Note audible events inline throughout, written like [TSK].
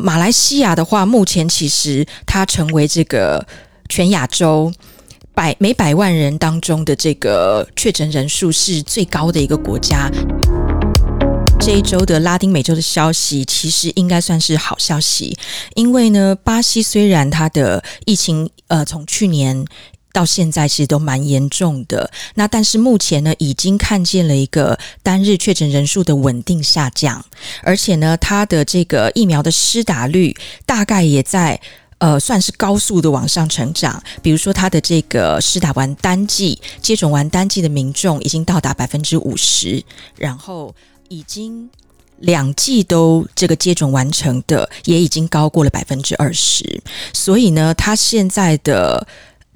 马来西亚的话，目前其实它成为这个全亚洲百每百万人当中的这个确诊人数是最高的一个国家。这一周的拉丁美洲的消息，其实应该算是好消息，因为呢，巴西虽然它的疫情呃从去年到现在其实都蛮严重的，那但是目前呢，已经看见了一个单日确诊人数的稳定下降，而且呢，它的这个疫苗的施打率大概也在呃算是高速的往上成长，比如说它的这个施打完单剂、接种完单剂的民众已经到达百分之五十，然后。已经两剂都这个接种完成的，也已经高过了百分之二十，所以呢，它现在的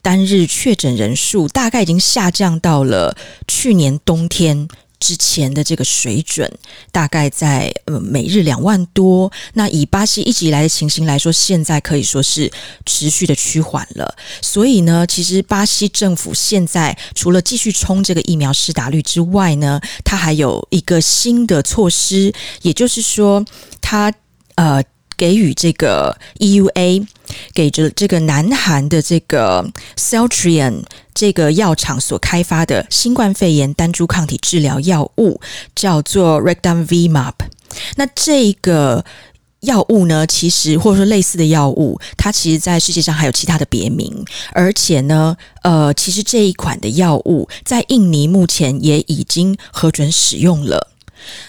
单日确诊人数大概已经下降到了去年冬天。之前的这个水准大概在呃每日两万多，那以巴西一直以来的情形来说，现在可以说是持续的趋缓了。所以呢，其实巴西政府现在除了继续冲这个疫苗施打率之外呢，它还有一个新的措施，也就是说，它呃。给予这个 EUA，给着这个南韩的这个 Celtrion 这个药厂所开发的新冠肺炎单株抗体治疗药物，叫做 Rectamimab。那这个药物呢，其实或者说类似的药物，它其实在世界上还有其他的别名，而且呢，呃，其实这一款的药物在印尼目前也已经核准使用了。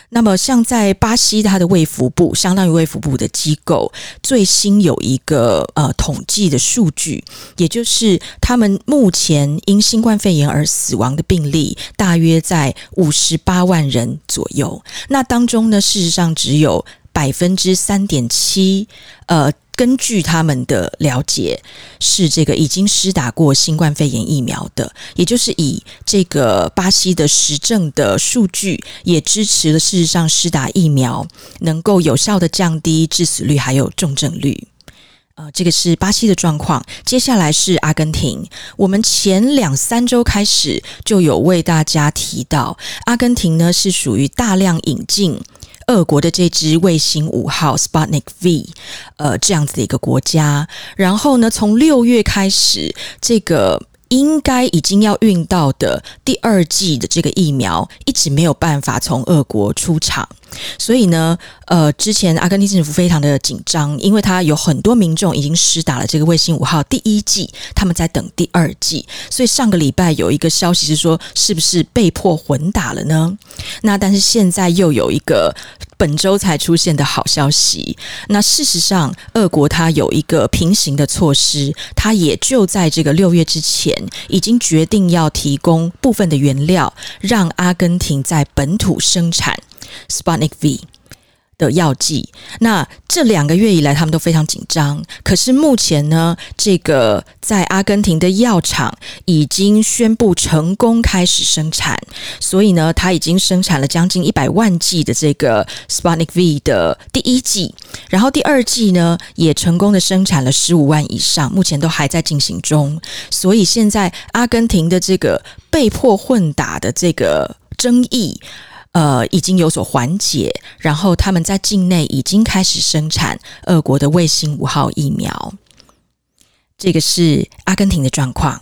那么，像在巴西，它的卫福部相当于卫福部的机构，最新有一个呃统计的数据，也就是他们目前因新冠肺炎而死亡的病例大约在五十八万人左右。那当中呢，事实上只有百分之三点七，呃。根据他们的了解，是这个已经施打过新冠肺炎疫苗的，也就是以这个巴西的实证的数据，也支持了事实上施打疫苗能够有效的降低致死率还有重症率。呃，这个是巴西的状况。接下来是阿根廷，我们前两三周开始就有为大家提到，阿根廷呢是属于大量引进。俄国的这支卫星五号 Sputnik V，呃，这样子的一个国家，然后呢，从六月开始，这个。应该已经要运到的第二剂的这个疫苗，一直没有办法从俄国出厂，所以呢，呃，之前阿根廷政府非常的紧张，因为他有很多民众已经施打了这个卫星五号第一剂，他们在等第二剂，所以上个礼拜有一个消息是说，是不是被迫混打了呢？那但是现在又有一个。本周才出现的好消息。那事实上，俄国它有一个平行的措施，它也就在这个六月之前，已经决定要提供部分的原料，让阿根廷在本土生产 Sputnik V。的药剂，那这两个月以来，他们都非常紧张。可是目前呢，这个在阿根廷的药厂已经宣布成功开始生产，所以呢，他已经生产了将近一百万剂的这个 Sputnik V 的第一剂，然后第二剂呢，也成功的生产了十五万以上，目前都还在进行中。所以现在阿根廷的这个被迫混打的这个争议。呃，已经有所缓解，然后他们在境内已经开始生产俄国的卫星五号疫苗。这个是阿根廷的状况。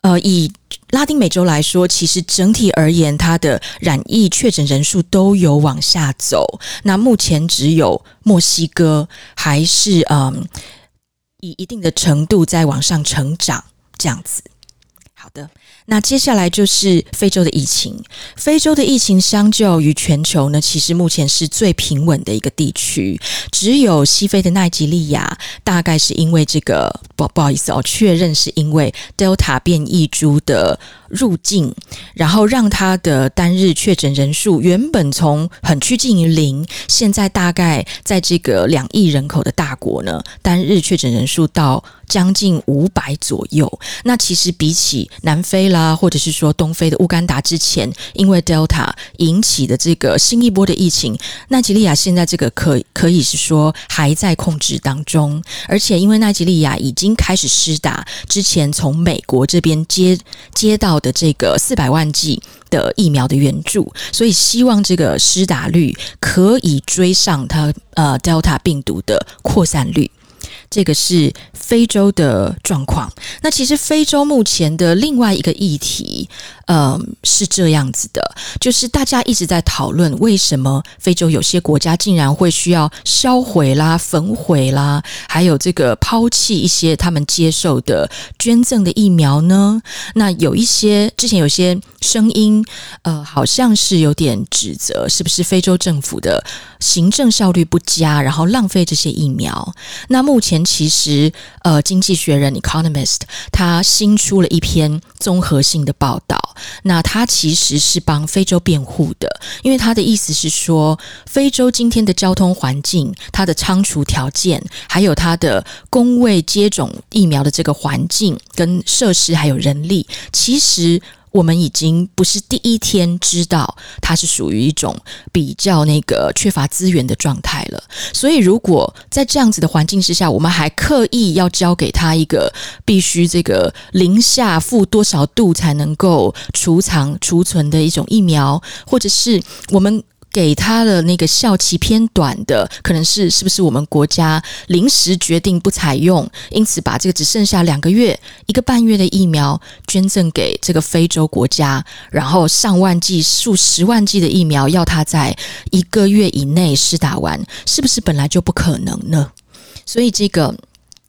呃，以拉丁美洲来说，其实整体而言，它的染疫确诊人数都有往下走。那目前只有墨西哥还是嗯，以一定的程度在往上成长，这样子。好的。那接下来就是非洲的疫情。非洲的疫情相较于全球呢，其实目前是最平稳的一个地区。只有西非的奈及利亚，大概是因为这个不不好意思哦，确认是因为 Delta 变异株的入境，然后让它的单日确诊人数原本从很趋近于零，现在大概在这个两亿人口的大国呢，单日确诊人数到将近五百左右。那其实比起南非啦，或者是说东非的乌干达之前因为 Delta 引起的这个新一波的疫情，奈及利亚现在这个可可以是说还在控制当中，而且因为奈及利亚已经开始施打之前从美国这边接接到的这个四百万剂的疫苗的援助，所以希望这个施打率可以追上它呃 Delta 病毒的扩散率。这个是非洲的状况。那其实非洲目前的另外一个议题，嗯，是这样子的，就是大家一直在讨论，为什么非洲有些国家竟然会需要销毁啦、焚毁啦，还有这个抛弃一些他们接受的捐赠的疫苗呢？那有一些之前有些声音，呃，好像是有点指责，是不是非洲政府的行政效率不佳，然后浪费这些疫苗？那目前。其实，呃，《经济学人》（Economist） 他新出了一篇综合性的报道。那他其实是帮非洲辩护的，因为他的意思是说，非洲今天的交通环境、它的仓储条件，还有它的工位接种疫苗的这个环境跟设施，还有人力，其实。我们已经不是第一天知道它是属于一种比较那个缺乏资源的状态了。所以，如果在这样子的环境之下，我们还刻意要教给他一个必须这个零下负多少度才能够储藏储存的一种疫苗，或者是我们。给他的那个效期偏短的，可能是是不是我们国家临时决定不采用，因此把这个只剩下两个月、一个半月的疫苗捐赠给这个非洲国家，然后上万剂、数十万剂的疫苗要他在一个月以内施打完，是不是本来就不可能呢？所以这个《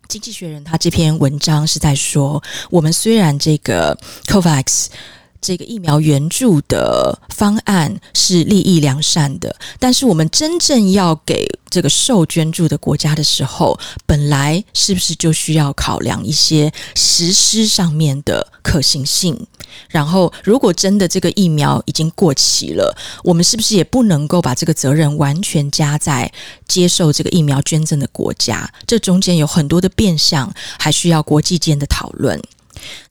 经济学人》他这篇文章是在说，我们虽然这个 COVAX。这个疫苗援助的方案是利益良善的，但是我们真正要给这个受捐助的国家的时候，本来是不是就需要考量一些实施上面的可行性？然后，如果真的这个疫苗已经过期了，我们是不是也不能够把这个责任完全加在接受这个疫苗捐赠的国家？这中间有很多的变相，还需要国际间的讨论。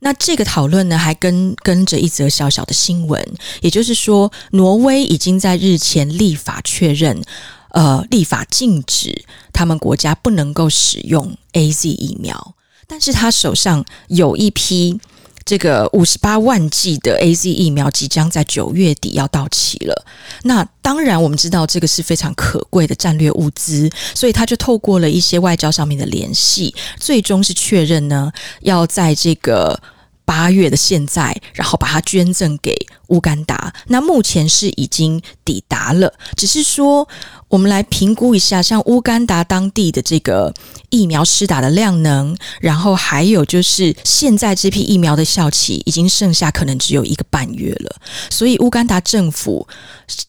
那这个讨论呢，还跟跟着一则小小的新闻，也就是说，挪威已经在日前立法确认，呃，立法禁止他们国家不能够使用 AZ 疫苗，但是他手上有一批。这个五十八万剂的 AZ 疫苗即将在九月底要到期了。那当然，我们知道这个是非常可贵的战略物资，所以他就透过了一些外交上面的联系，最终是确认呢，要在这个八月的现在，然后把它捐赠给乌干达。那目前是已经抵达了，只是说。我们来评估一下，像乌干达当地的这个疫苗施打的量能，然后还有就是现在这批疫苗的效期已经剩下可能只有一个半月了，所以乌干达政府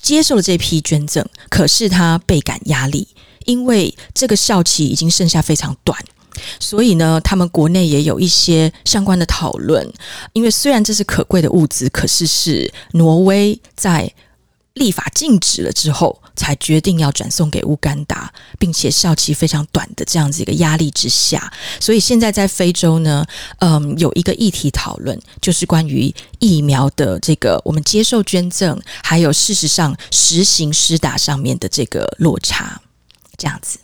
接受了这批捐赠，可是他倍感压力，因为这个效期已经剩下非常短，所以呢，他们国内也有一些相关的讨论，因为虽然这是可贵的物资，可是是挪威在。立法禁止了之后，才决定要转送给乌干达，并且效期非常短的这样子一个压力之下，所以现在在非洲呢，嗯，有一个议题讨论，就是关于疫苗的这个我们接受捐赠，还有事实上实行施打上面的这个落差，这样子。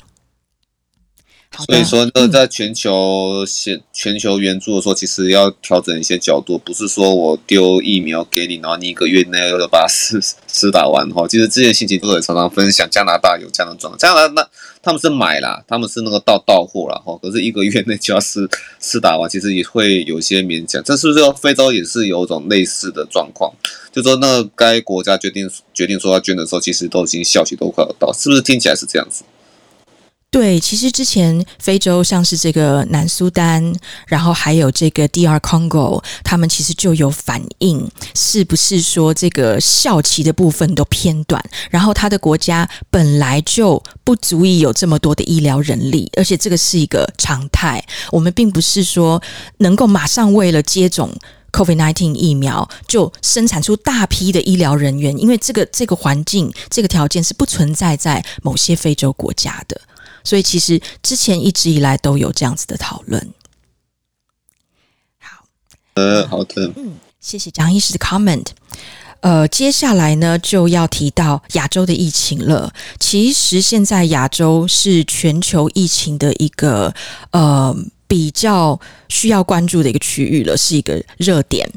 所以说，呢，在全球现全球援助的时候，其实要调整一些角度，不是说我丢疫苗给你，然后你一个月内要把它施施打完哈。其实这件事情都会常常分享，加拿大有这样的状况，加拿大那他们是买啦，他们是那个到到货了哈。可是一个月内就要施施打完，其实也会有些勉强。这是不是非洲也是有一种类似的状况？就说那个该国家决定决定说要捐的时候，其实都已经效期都快要到，是不是听起来是这样子？对，其实之前非洲像是这个南苏丹，然后还有这个 DR Congo，他们其实就有反映，是不是说这个校期的部分都偏短，然后他的国家本来就不足以有这么多的医疗人力，而且这个是一个常态。我们并不是说能够马上为了接种 COVID-19 疫苗就生产出大批的医疗人员，因为这个这个环境、这个条件是不存在在某些非洲国家的。所以，其实之前一直以来都有这样子的讨论。好，呃，好的，嗯，谢谢张医师的 comment。呃，接下来呢，就要提到亚洲的疫情了。其实现在亚洲是全球疫情的一个呃比较需要关注的一个区域了，是一个热点。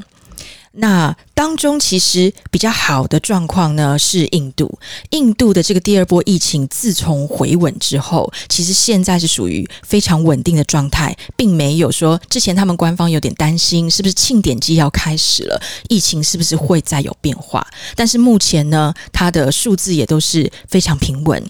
那当中其实比较好的状况呢，是印度。印度的这个第二波疫情自从回稳之后，其实现在是属于非常稳定的状态，并没有说之前他们官方有点担心，是不是庆典季要开始了，疫情是不是会再有变化？但是目前呢，它的数字也都是非常平稳。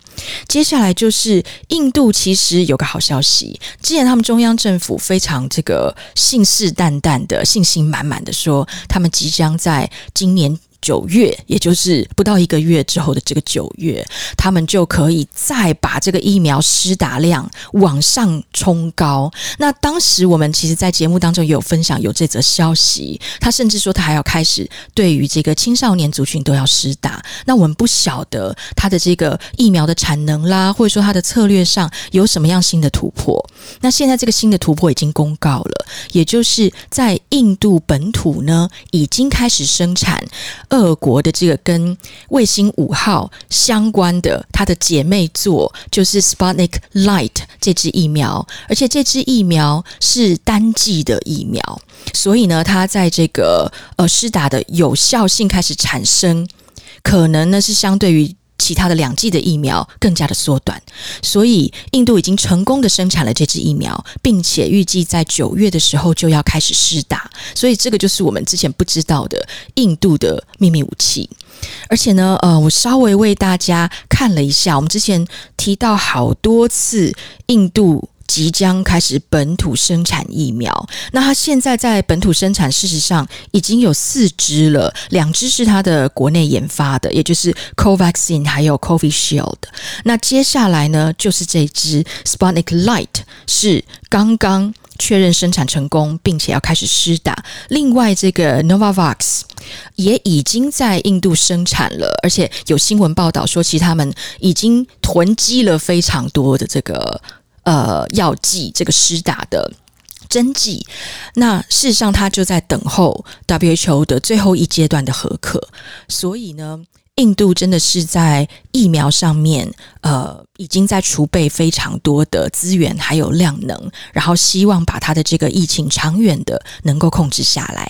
接下来就是印度，其实有个好消息，之前他们中央政府非常这个信誓旦旦的、信心满满的说，他们即将在今年。九月，也就是不到一个月之后的这个九月，他们就可以再把这个疫苗施打量往上冲高。那当时我们其实，在节目当中也有分享有这则消息，他甚至说他还要开始对于这个青少年族群都要施打。那我们不晓得他的这个疫苗的产能啦，或者说他的策略上有什么样新的突破。那现在这个新的突破已经公告了，也就是在印度本土呢，已经开始生产。俄国的这个跟卫星五号相关的，它的姐妹作就是 Sputnik Light 这支疫苗，而且这支疫苗是单剂的疫苗，所以呢，它在这个呃施打的有效性开始产生，可能呢是相对于。其他的两剂的疫苗更加的缩短，所以印度已经成功的生产了这支疫苗，并且预计在九月的时候就要开始施打。所以这个就是我们之前不知道的印度的秘密武器。而且呢，呃，我稍微为大家看了一下，我们之前提到好多次印度。即将开始本土生产疫苗，那它现在在本土生产，事实上已经有四支了，两支是它的国内研发的，也就是 Covaxin 还有 Covishield。那接下来呢，就是这支 Sputnik Light 是刚刚确认生产成功，并且要开始施打。另外，这个 Novavax 也已经在印度生产了，而且有新闻报道说，其实他们已经囤积了非常多的这个。呃，药剂这个施打的针剂，那事实上他就在等候 WHO 的最后一阶段的核可，所以呢，印度真的是在疫苗上面，呃，已经在储备非常多的资源还有量能，然后希望把他的这个疫情长远的能够控制下来。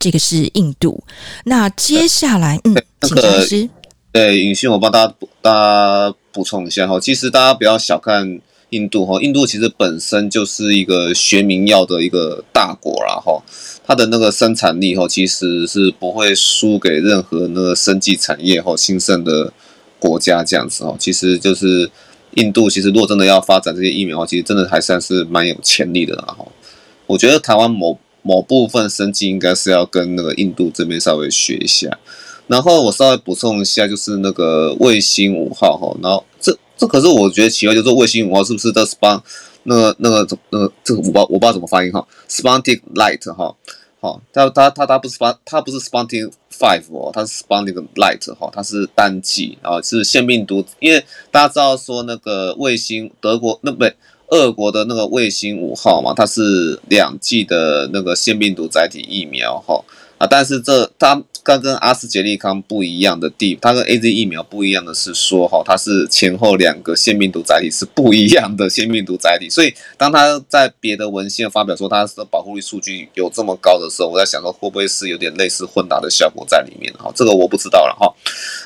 这个是印度。那接下来，嗯，请老师。对，允许我帮大家大家补充一下哈，其实大家不要小看。印度哈，印度其实本身就是一个学名药的一个大国啦哈，它的那个生产力哈，其实是不会输给任何那个生技产业哈兴盛的国家这样子哈。其实就是印度，其实如果真的要发展这些疫苗，其实真的还算是蛮有潜力的啦哈。我觉得台湾某某部分生技应该是要跟那个印度这边稍微学一下。然后我稍微补充一下，就是那个卫星五号哈，然后这。这可是我觉得奇怪，就是卫星五号是不是 the Spun 那个那个那个这个我不知道我不知道怎么发音哈，Sputnik Light 哈，好，它它它它不是 Spun 它不是 Sputnik Five 哦，它是 Sputnik Light 哈，它是单剂啊，是腺病毒，因为大家知道说那个卫星德国那不对，俄国的那个卫星五号嘛，它是两剂的那个腺病毒载体疫苗哈。啊，但是这它刚跟阿斯捷利康不一样的地，它跟 AZ 疫苗不一样的是说，哈，它是前后两个腺病毒载体是不一样的腺病毒载体，所以当它在别的文献发表说它的保护力数据有这么高的时候，我在想说会不会是有点类似混打的效果在里面？哈，这个我不知道了，哈。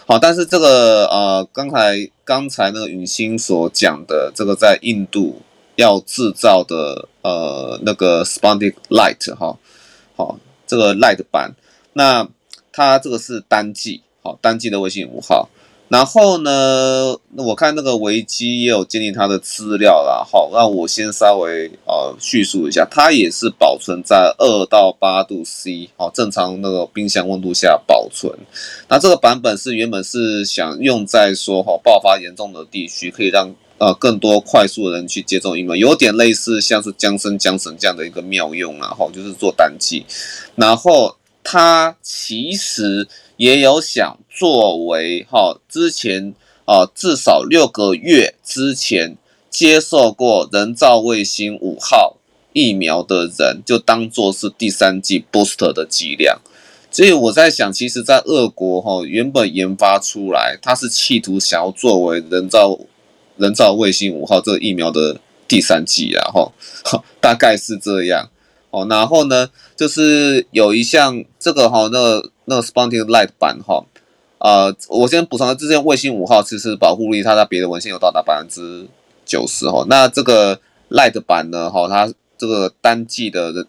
好，但是这个呃，刚才刚才那个允欣所讲的这个在印度要制造的呃那个 Sputnik Light 哈，好。这个 Light 版，那它这个是单剂，好，单剂的微信五号。然后呢，我看那个维基也有建立它的资料啦，好，那我先稍微呃叙述一下，它也是保存在二到八度 C，好，正常那个冰箱温度下保存。那这个版本是原本是想用在说哈爆发严重的地区，可以让。呃，更多快速的人去接种疫苗，有点类似像是江生江神这样的一个妙用啊，吼，就是做单剂。然后他其实也有想作为哈，之前啊至少六个月之前接受过人造卫星五号疫苗的人，就当做是第三剂 booster 的剂量。所以我在想，其实，在俄国哈原本研发出来，它是企图想要作为人造。人造卫星五号这个疫苗的第三剂啊，哈，[LAUGHS] 大概是这样哦。然后呢，就是有一项这个哈，那那个 Sputnik Light 版哈，呃，我先补充，之前卫星五号其实保护力，它在别的文献有到达百分之九十哈。那这个 Light 版呢，哈，它这个单剂的人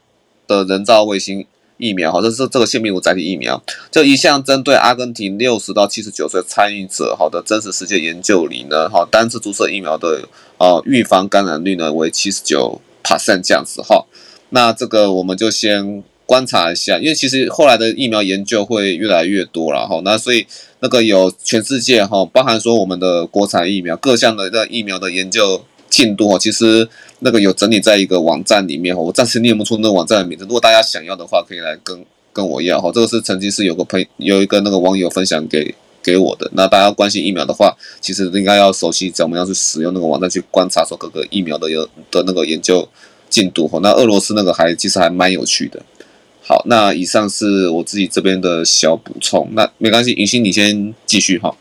的人造卫星疫苗，哈，这是这个腺病毒载体疫苗，这一项针对阿根廷六十到七十九岁参与者好的真实世界研究里呢，哈，单次注射疫苗的呃预防感染率呢为七十九 percent 这样子哈。那这个我们就先。观察一下，因为其实后来的疫苗研究会越来越多了哈，那所以那个有全世界哈，包含说我们的国产疫苗各项的那疫苗的研究进度哈，其实那个有整理在一个网站里面哈，我暂时念不出那个网站的名字，如果大家想要的话，可以来跟跟我要哈，这个是曾经是有个朋有一个那个网友分享给给我的，那大家关心疫苗的话，其实应该要熟悉怎么样去使用那个网站去观察说各个疫苗的有的那个研究进度哈，那俄罗斯那个还其实还蛮有趣的。好，那以上是我自己这边的小补充，那没关系，云歆你先继续哈。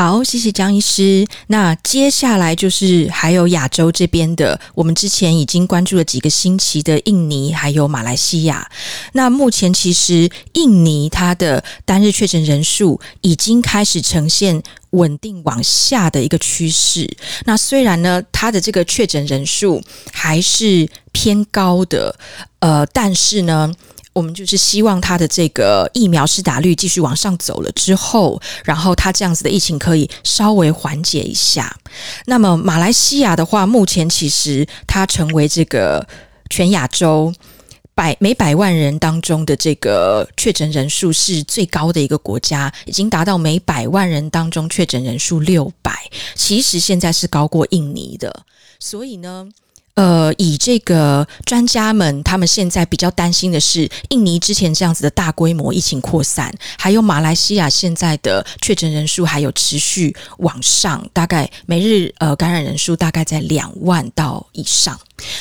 好，谢谢江医师。那接下来就是还有亚洲这边的，我们之前已经关注了几个星期的印尼，还有马来西亚。那目前其实印尼它的单日确诊人数已经开始呈现稳定往下的一个趋势。那虽然呢，它的这个确诊人数还是偏高的，呃，但是呢。我们就是希望他的这个疫苗施打率继续往上走了之后，然后他这样子的疫情可以稍微缓解一下。那么马来西亚的话，目前其实它成为这个全亚洲百每百万人当中的这个确诊人数是最高的一个国家，已经达到每百万人当中确诊人数六百，其实现在是高过印尼的。所以呢。呃，以这个专家们，他们现在比较担心的是，印尼之前这样子的大规模疫情扩散，还有马来西亚现在的确诊人数还有持续往上，大概每日呃感染人数大概在两万到以上。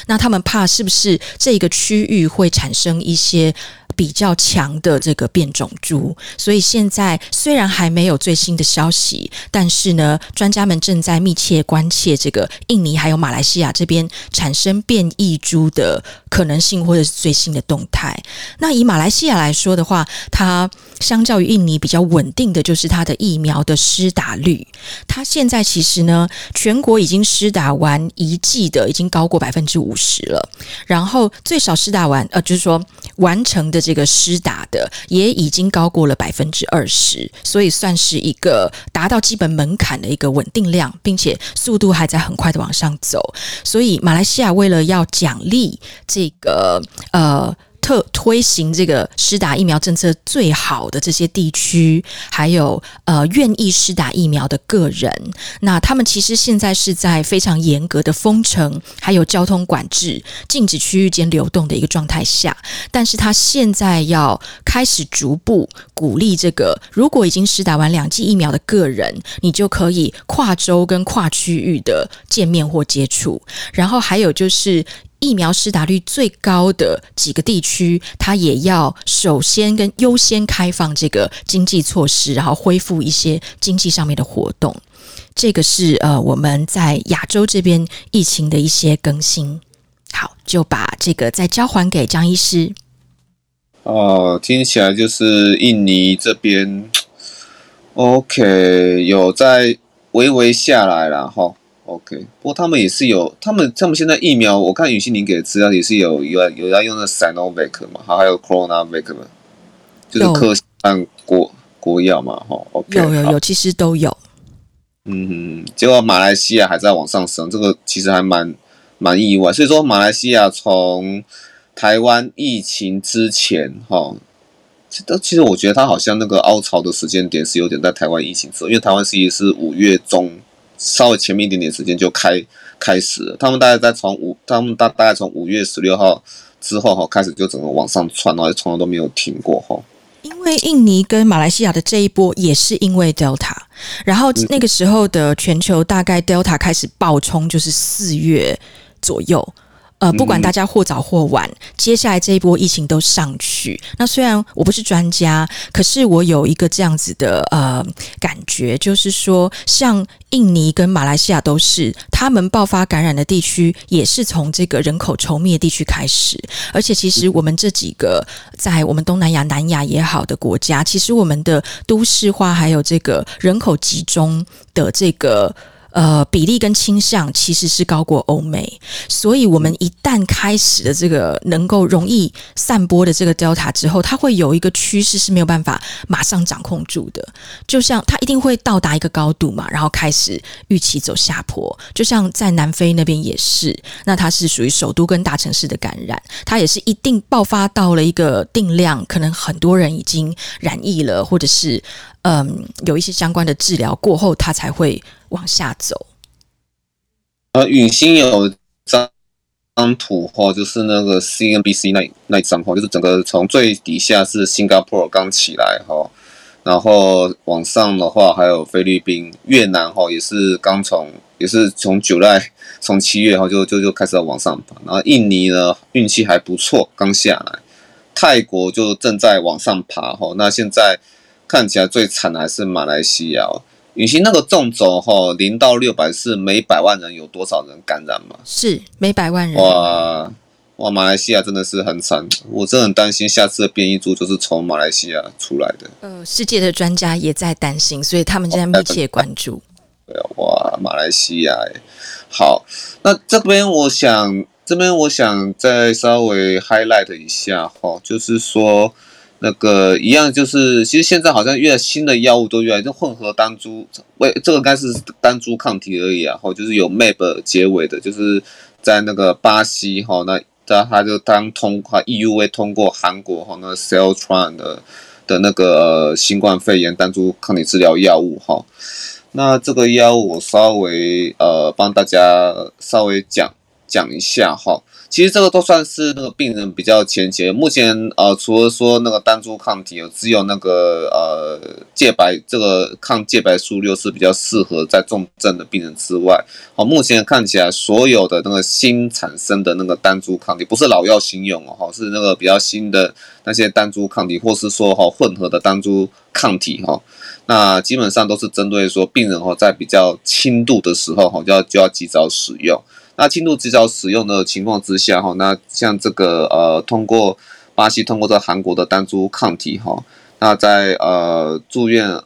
那他们怕是不是这个区域会产生一些比较强的这个变种株，所以现在虽然还没有最新的消息，但是呢，专家们正在密切关切这个印尼还有马来西亚这边产生变异株的可能性，或者是最新的动态。那以马来西亚来说的话，它相较于印尼比较稳定的就是它的疫苗的施打率，它现在其实呢，全国已经施打完一剂的已经高过百分之五十了，然后最少施打完，呃，就是说完成的。这个施打的也已经高过了百分之二十，所以算是一个达到基本门槛的一个稳定量，并且速度还在很快的往上走。所以马来西亚为了要奖励这个呃。特推行这个施打疫苗政策最好的这些地区，还有呃愿意施打疫苗的个人，那他们其实现在是在非常严格的封城，还有交通管制、禁止区域间流动的一个状态下。但是他现在要开始逐步鼓励这个，如果已经施打完两剂疫苗的个人，你就可以跨州跟跨区域的见面或接触。然后还有就是。疫苗施打率最高的几个地区，它也要首先跟优先开放这个经济措施，然后恢复一些经济上面的活动。这个是呃我们在亚洲这边疫情的一些更新。好，就把这个再交还给张医师。哦，听起来就是印尼这边，OK，有在微微下来了哈。OK，不过他们也是有，他们他们现在疫苗，我看雨欣您给的资料也是有有有要用的 Sinovac 嘛，还有 Coronavac 嘛，就是科按国国药嘛，哈，OK，有有有，其实都有。嗯哼，结果马来西亚还在往上升，这个其实还蛮蛮意外。所以说，马来西亚从台湾疫情之前，哈，其实其实我觉得它好像那个凹槽的时间点是有点在台湾疫情之后，因为台湾其实是五月中。稍微前面一点点时间就开开始，他们大概在从五，他们大大概从五月十六号之后哈开始就整个往上窜，然后从来都没有停过哈。因为印尼跟马来西亚的这一波也是因为 Delta，然后那个时候的全球大概 Delta 开始爆冲就是四月左右，呃，不管大家或早或晚，接下来这一波疫情都上去。那虽然我不是专家，可是我有一个这样子的呃感觉，就是说，像印尼跟马来西亚都是，他们爆发感染的地区也是从这个人口稠密的地区开始。而且，其实我们这几个在我们东南亚、南亚也好的国家，其实我们的都市化还有这个人口集中的这个。呃，比例跟倾向其实是高过欧美，所以我们一旦开始了这个能够容易散播的这个 Delta 之后，它会有一个趋势是没有办法马上掌控住的，就像它一定会到达一个高度嘛，然后开始预期走下坡，就像在南非那边也是，那它是属于首都跟大城市的感染，它也是一定爆发到了一个定量，可能很多人已经染疫了，或者是。嗯，有一些相关的治疗过后，它才会往下走。呃，允星有张张图哈，就是那个 CNBC 那那一张哈，就是整个从最底下是新加坡刚起来哈，然后往上的话还有菲律宾、越南哈，也是刚从也是从九月从七月哈就就就开始往上爬，然后印尼呢运气还不错，刚下来，泰国就正在往上爬哈，那现在。看起来最惨的还是马来西亚，允欣那个纵轴哈，零到六百是每百万人有多少人感染吗？是每百万人。哇哇，马来西亚真的是很惨，我真的很担心下次的变异株就是从马来西亚出来的。呃，世界的专家也在担心，所以他们现在密切关注。对啊，哇，马来西亚，好，那这边我想，这边我想再稍微 highlight 一下哈，就是说。那个一样就是，其实现在好像越新的药物都越来越混合单株，喂，这个应该是单株抗体而已啊，后就是有 MAB 结尾的，就是在那个巴西哈，那他他就当通过 EUA 通过韩国哈，那个 Celltrion 的的那个新冠肺炎单株抗体治疗药物哈，那这个药物我稍微呃帮大家稍微讲讲一下哈。其实这个都算是那个病人比较前期。目前呃，除了说那个单株抗体，只有那个呃介白这个抗介白素六是比较适合在重症的病人之外，好，目前看起来所有的那个新产生的那个单株抗体，不是老药新用哦，哈，是那个比较新的那些单株抗体，或是说哈混合的单株抗体哈，那基本上都是针对说病人哈在比较轻度的时候哈就要就要及早使用。那轻度及早使用的情况之下，哈，那像这个呃，通过巴西通过这韩国的单株抗体，哈，那在呃住院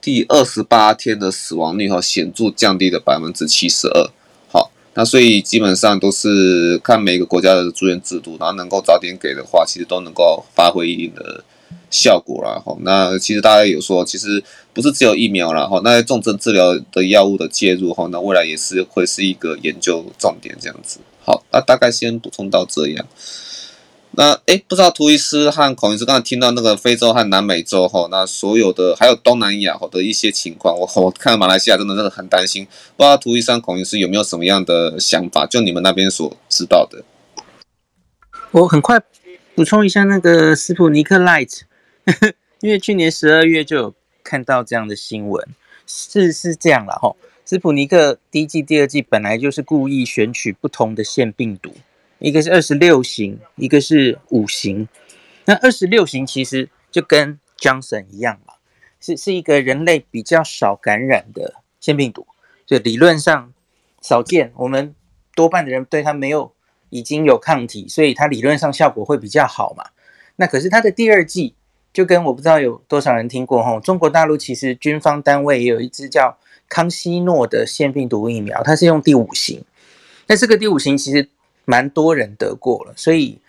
第二十八天的死亡率，哈，显著降低了百分之七十二。好，那所以基本上都是看每个国家的住院制度，然后能够早点给的话，其实都能够发挥一定的。效果啦，哈，那其实大家有说，其实不是只有疫苗啦，哈，那些重症治疗的药物的介入，哈，那未来也是会是一个研究重点，这样子。好，那大概先补充到这样。那诶，不知道图医师和孔医师刚才听到那个非洲和南美洲，哈，那所有的还有东南亚的一些情况，我我看马来西亚真的真的很担心，不知道涂医生、孔医师有没有什么样的想法？就你们那边所知道的。我很快补充一下那个斯普尼克 Light。[LAUGHS] 因为去年十二月就有看到这样的新闻，是是这样了哈。斯普尼克第一季、第二季本来就是故意选取不同的腺病毒，一个是二十六型，一个是五型。那二十六型其实就跟 Johnson 一样嘛，是是一个人类比较少感染的腺病毒，就理论上少见，我们多半的人对它没有已经有抗体，所以它理论上效果会比较好嘛。那可是它的第二季。就跟我不知道有多少人听过哈，中国大陆其实军方单位也有一支叫康希诺的腺病毒疫苗，它是用第五型。那这个第五型其实蛮多人得过了，所以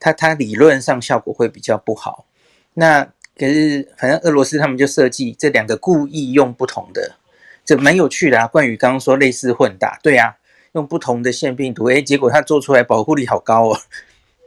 它它理论上效果会比较不好。那可是反正俄罗斯他们就设计这两个故意用不同的，这蛮有趣的啊。关于刚刚说类似混打，对啊，用不同的腺病毒，诶，结果它做出来保护力好高哦。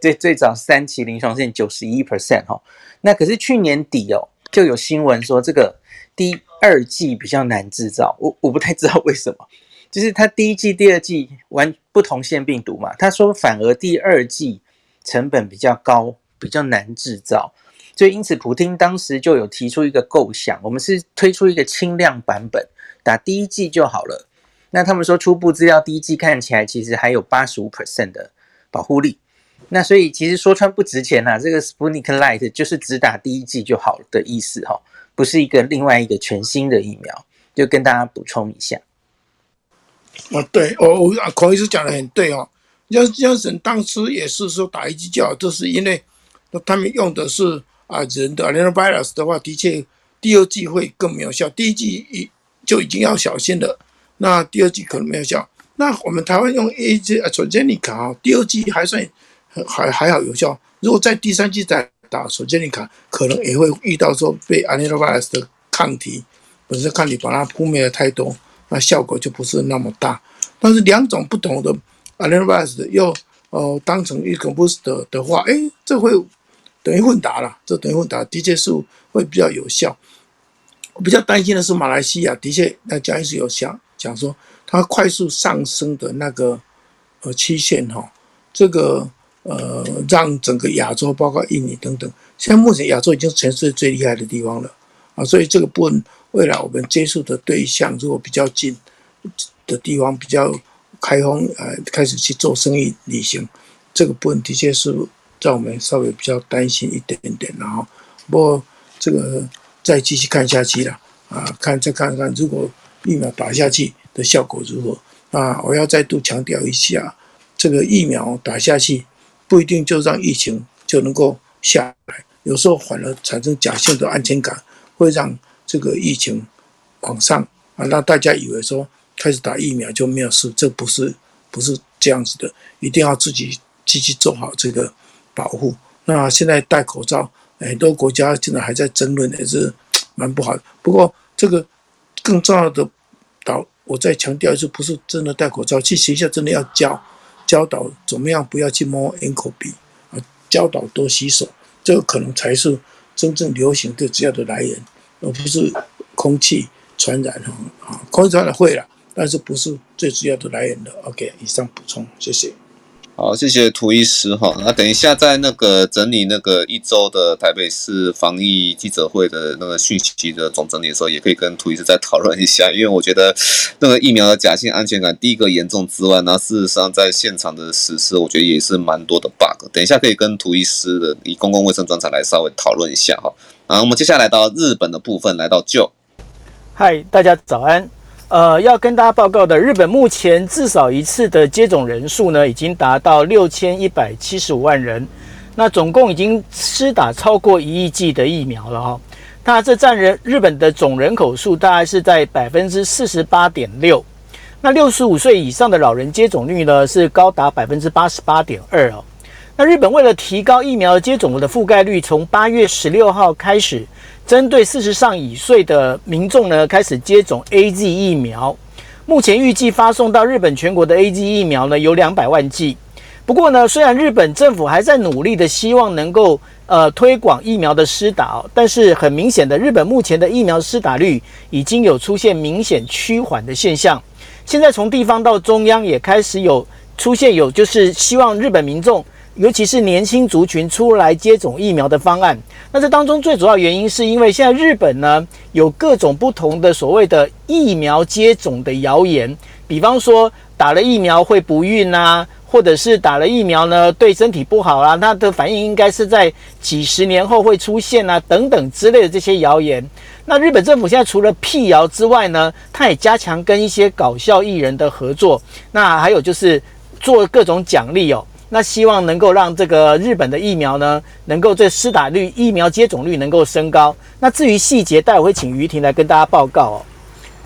最最早三期临床线九十一 percent 哈。那可是去年底哦，就有新闻说这个第二季比较难制造，我我不太知道为什么，就是它第一季、第二季完不同腺病毒嘛，他说反而第二季成本比较高，比较难制造，所以因此普丁当时就有提出一个构想，我们是推出一个轻量版本，打第一季就好了。那他们说初步资料第一季看起来其实还有八十五 percent 的保护力。那所以其实说穿不值钱呐、啊，这个 Sputnik Light 就是只打第一剂就好的意思哈，不是一个另外一个全新的疫苗，就跟大家补充一下。哦，对，我我孔医师讲的很对哦，要要省当时也是说打一剂就好，这是因为那他们用的是啊人的 Adenovirus 的话，的确第二剂会更没有效，第一剂一就已经要小心了，那第二剂可能没有效。那我们台湾用 AstraZeneca 啊，第二剂还算。还还好有效。如果在第三剂再打索捷尼卡，可能也会遇到说被 Adenovirus 的抗体本身抗体把它扑灭了太多，那效果就不是那么大。但是两种不同的 Adenovirus 又呃当成一个 booster 的话，哎，这会等于混打了，这等于混打，的确是会比较有效。我比较担心的是马来西亚，的确那蒋医师有想讲说，它快速上升的那个呃期限哈，这个。呃，让整个亚洲，包括印尼等等，现在目前亚洲已经全世界最厉害的地方了啊，所以这个部分未来我们接触的对象如果比较近的地方，比较开放，呃，开始去做生意旅行，这个部分的确是让我们稍微比较担心一点点，然后不过这个再继续看下去了啊，看再看看如果疫苗打下去的效果如何啊，我要再度强调一下，这个疫苗打下去。不一定就让疫情就能够下来，有时候反而产生假性的安全感，会让这个疫情往上啊，让大家以为说开始打疫苗就没有事，这不是不是这样子的，一定要自己积极做好这个保护。那现在戴口罩，很多国家现在还在争论，也是蛮不好的。不过这个更重要的导，我再强调一次，不是真的戴口罩，去学校真的要教。教导怎么样不要去摸眼口鼻啊，教导多洗手，这个可能才是真正流行最主要的来源，而不是空气传染哈啊，空气传染会了，但是不是最主要的来源的。OK，以上补充，谢谢。好，谢谢涂医师哈。那等一下在那个整理那个一周的台北市防疫记者会的那个讯息的总整理的时候，也可以跟涂医师再讨论一下。因为我觉得那个疫苗的假性安全感，第一个严重之外，那事实上在现场的实施，我觉得也是蛮多的 bug。等一下可以跟涂医师的以公共卫生专长来稍微讨论一下哈。啊，我们接下来到日本的部分，来到 Joe。嗨，大家早安。呃，要跟大家报告的，日本目前至少一次的接种人数呢，已经达到六千一百七十五万人。那总共已经施打超过一亿剂的疫苗了哈、哦。那这占人日本的总人口数大概是在百分之四十八点六。那六十五岁以上的老人接种率呢，是高达百分之八十八点二哦。那日本为了提高疫苗接种的覆盖率，从八月十六号开始。针对四十上以岁的民众呢，开始接种 AZ 疫苗。目前预计发送到日本全国的 AZ 疫苗呢，有两百万剂。不过呢，虽然日本政府还在努力的希望能够呃推广疫苗的施打，但是很明显的，日本目前的疫苗施打率已经有出现明显趋缓的现象。现在从地方到中央也开始有出现有就是希望日本民众。尤其是年轻族群出来接种疫苗的方案，那这当中最主要原因是因为现在日本呢有各种不同的所谓的疫苗接种的谣言，比方说打了疫苗会不孕啊，或者是打了疫苗呢对身体不好啊，它的反应应该是在几十年后会出现啊等等之类的这些谣言。那日本政府现在除了辟谣之外呢，它也加强跟一些搞笑艺人的合作，那还有就是做各种奖励哦。那希望能够让这个日本的疫苗呢，能够这施打率、疫苗接种率能够升高。那至于细节，待会会请于婷来跟大家报告哦。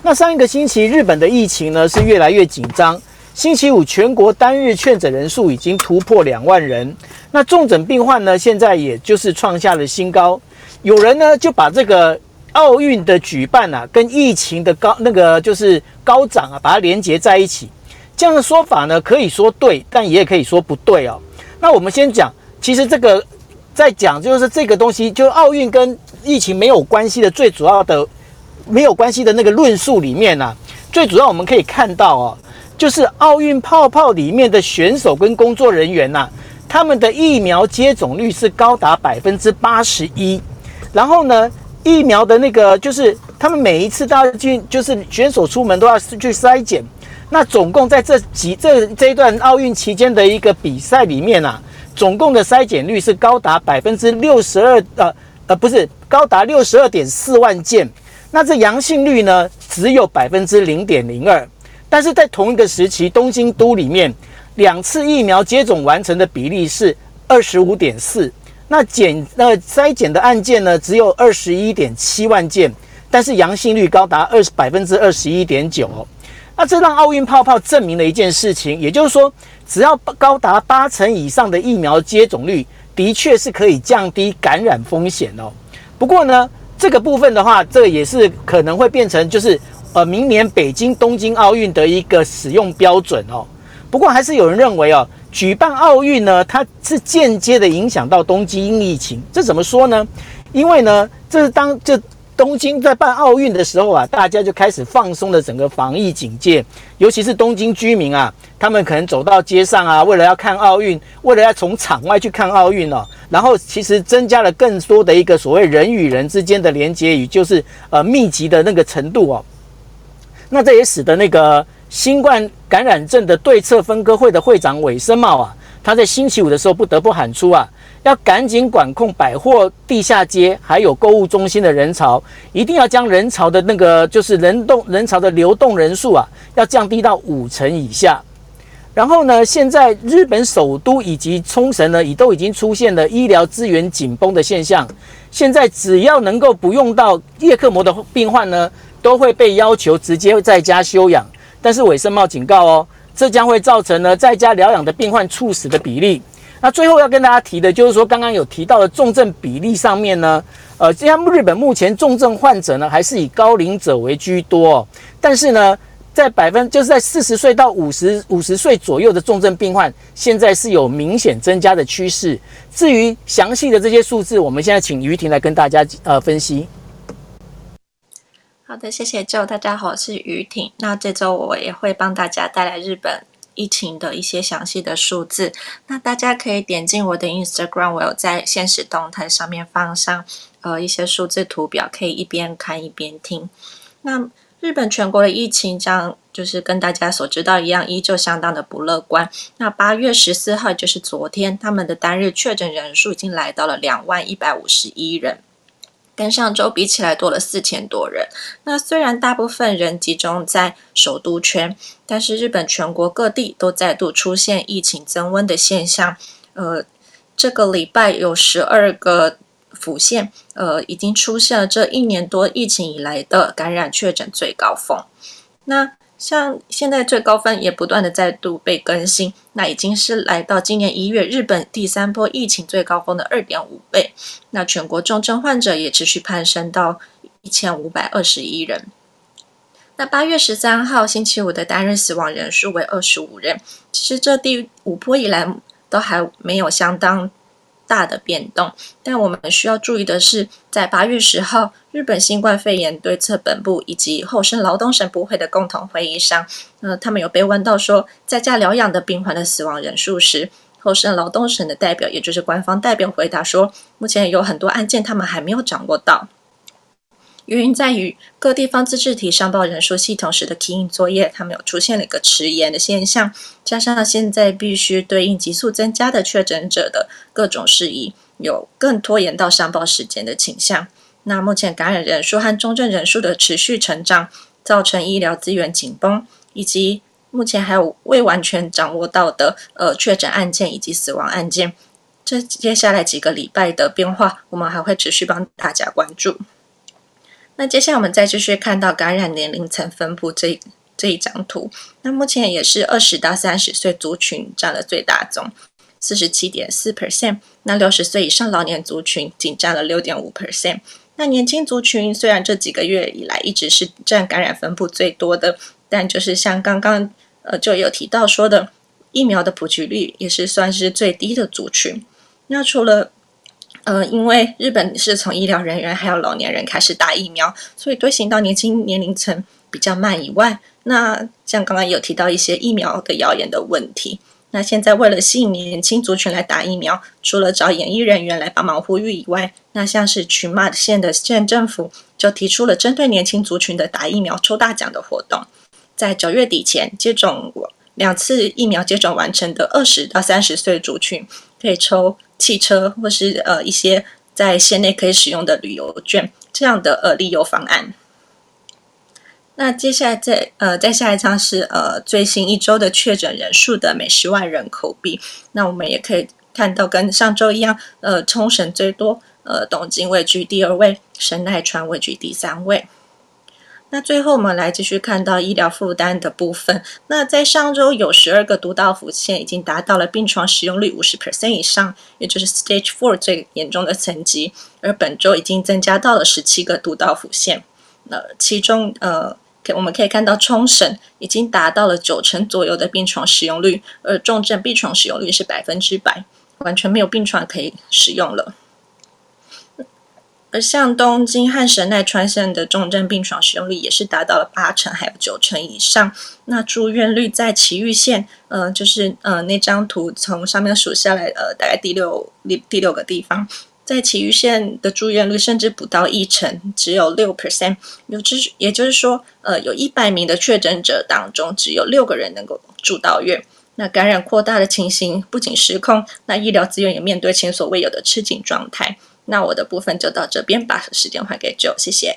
那上一个星期日本的疫情呢是越来越紧张，星期五全国单日确诊人数已经突破两万人，那重症病患呢现在也就是创下了新高。有人呢就把这个奥运的举办啊跟疫情的高那个就是高涨啊，把它连接在一起。这样的说法呢，可以说对，但也可以说不对哦。那我们先讲，其实这个在讲就是这个东西，就奥运跟疫情没有关系的最主要的没有关系的那个论述里面呢、最主要我们可以看到哦，就是奥运泡泡里面的选手跟工作人员呐、他们的疫苗接种率是高达百分之八十一，然后呢，疫苗的那个就是他们每一次都要进，就是选手出门都要去筛检。那总共在这几这这一段奥运期间的一个比赛里面啊，总共的筛检率是高达百分之六十二，呃呃，不是高达六十二点四万件。那这阳性率呢，只有百分之零点零二。但是在同一个时期，东京都里面两次疫苗接种完成的比例是二十五点四。那检那筛检的案件呢，只有二十一点七万件，但是阳性率高达二十百分之二十一点九。那这让奥运泡泡证明了一件事情，也就是说，只要高达八成以上的疫苗接种率，的确是可以降低感染风险哦。不过呢，这个部分的话，这也是可能会变成就是呃明年北京、东京奥运的一个使用标准哦。不过还是有人认为哦，举办奥运呢，它是间接的影响到东京疫情。这怎么说呢？因为呢，这是当这。东京在办奥运的时候啊，大家就开始放松了整个防疫警戒，尤其是东京居民啊，他们可能走到街上啊，为了要看奥运，为了要从场外去看奥运哦，然后其实增加了更多的一个所谓人与人之间的连接与就是呃密集的那个程度哦，那这也使得那个新冠感染症的对策分科会的会长尾生茂啊，他在星期五的时候不得不喊出啊。要赶紧管控百货地下街，还有购物中心的人潮，一定要将人潮的那个就是人动人潮的流动人数啊，要降低到五成以下。然后呢，现在日本首都以及冲绳呢，已都已经出现了医疗资源紧绷的现象。现在只要能够不用到叶克膜的病患呢，都会被要求直接在家休养。但是尾生茂警告哦，这将会造成呢在家疗养的病患猝死的比例。那最后要跟大家提的，就是说刚刚有提到的重症比例上面呢，呃，像日本目前重症患者呢，还是以高龄者为居多。但是呢，在百分就是在四十岁到五十五十岁左右的重症病患，现在是有明显增加的趋势。至于详细的这些数字，我们现在请于婷来跟大家呃分析。好的，谢谢 Joe，大家好，我是于婷。那这周我也会帮大家带来日本。疫情的一些详细的数字，那大家可以点进我的 Instagram，我有在限时动态上面放上呃一些数字图表，可以一边看一边听。那日本全国的疫情，将就是跟大家所知道一样，依旧相当的不乐观。那八月十四号就是昨天，他们的单日确诊人数已经来到了两万一百五十一人。跟上周比起来多了四千多人。那虽然大部分人集中在首都圈，但是日本全国各地都再度出现疫情增温的现象。呃，这个礼拜有十二个府县，呃，已经出现了这一年多疫情以来的感染确诊最高峰。那像现在最高分也不断的再度被更新，那已经是来到今年一月日本第三波疫情最高峰的二点五倍。那全国重症患者也持续攀升到一千五百二十一人。那八月十三号星期五的单日死亡人数为二十五人，其实这第五波以来都还没有相当大的变动，但我们需要注意的是，在八月十号，日本新冠肺炎对策本部以及厚生劳动省部会的共同会议上，呃，他们有被问到说，在家疗养的病患的死亡人数时，厚生劳动省的代表，也就是官方代表回答说，目前有很多案件他们还没有掌握到。原因在于各地方自治体上报人数系统时的提印作业，他们有出现了一个迟延的现象，加上现在必须对应急速增加的确诊者的各种事宜，有更拖延到上报时间的倾向。那目前感染人数和重症人数的持续成长，造成医疗资源紧绷，以及目前还有未完全掌握到的呃确诊案件以及死亡案件，这接下来几个礼拜的变化，我们还会持续帮大家关注。那接下来我们再继续看到感染年龄层分布这这一张图。那目前也是二十到三十岁族群占了最大宗，四十七点四 percent。那六十岁以上老年族群仅占了六点五 percent。那年轻族群虽然这几个月以来一直是占感染分布最多的，但就是像刚刚呃就有提到说的，疫苗的普及率也是算是最低的族群。那除了呃，因为日本是从医疗人员还有老年人开始打疫苗，所以推行到年轻年龄层比较慢以外，那像刚刚有提到一些疫苗的谣言的问题。那现在为了吸引年轻族群来打疫苗，除了找演艺人员来帮忙呼吁以外，那像是群马县的县政府就提出了针对年轻族群的打疫苗抽大奖的活动。在九月底前接种两次疫苗接种完成的二十到三十岁族群，可以抽汽车或是呃一些在县内可以使用的旅游券这样的呃利优方案。那接下来再呃再下一张是呃最新一周的确诊人数的每十万人口比，那我们也可以看到跟上周一样，呃冲绳最多，呃东京位居第二位，神奈川位居第三位。那最后我们来继续看到医疗负担的部分。那在上周有十二个都道府县已经达到了病床使用率五十 percent 以上，也就是 Stage Four 最严重的层级。而本周已经增加到了十七个都道府县。那其中呃，我们可以看到冲绳已经达到了九成左右的病床使用率，而重症病床使用率是百分之百，完全没有病床可以使用了。而像东京和神奈川县的重症病床使用率也是达到了八成，还有九成以上。那住院率在埼玉县，呃，就是呃那张图从上面数下来，呃，大概第六第第六个地方，在埼玉县的住院率甚至不到一成，只有六 percent。有就是也就是说，呃，有一百名的确诊者当中，只有六个人能够住到院。那感染扩大的情形不仅失控，那医疗资源也面对前所未有的吃紧状态。那我的部分就到这边，把时间还给 Joe，谢谢，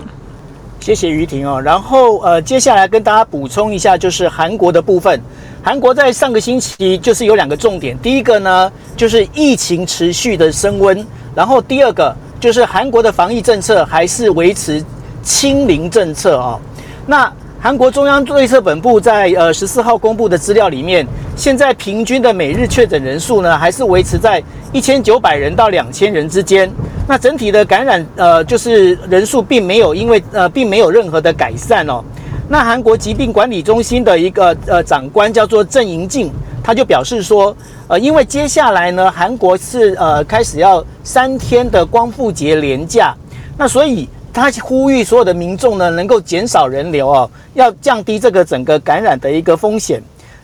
谢谢于婷哦。然后呃，接下来跟大家补充一下，就是韩国的部分。韩国在上个星期就是有两个重点，第一个呢就是疫情持续的升温，然后第二个就是韩国的防疫政策还是维持清零政策哦。那韩国中央对策本部在呃十四号公布的资料里面，现在平均的每日确诊人数呢还是维持在一千九百人到两千人之间。那整体的感染，呃，就是人数并没有因为呃，并没有任何的改善哦。那韩国疾病管理中心的一个呃长官叫做郑银静，他就表示说，呃，因为接下来呢，韩国是呃开始要三天的光复节连假，那所以他呼吁所有的民众呢，能够减少人流哦，要降低这个整个感染的一个风险。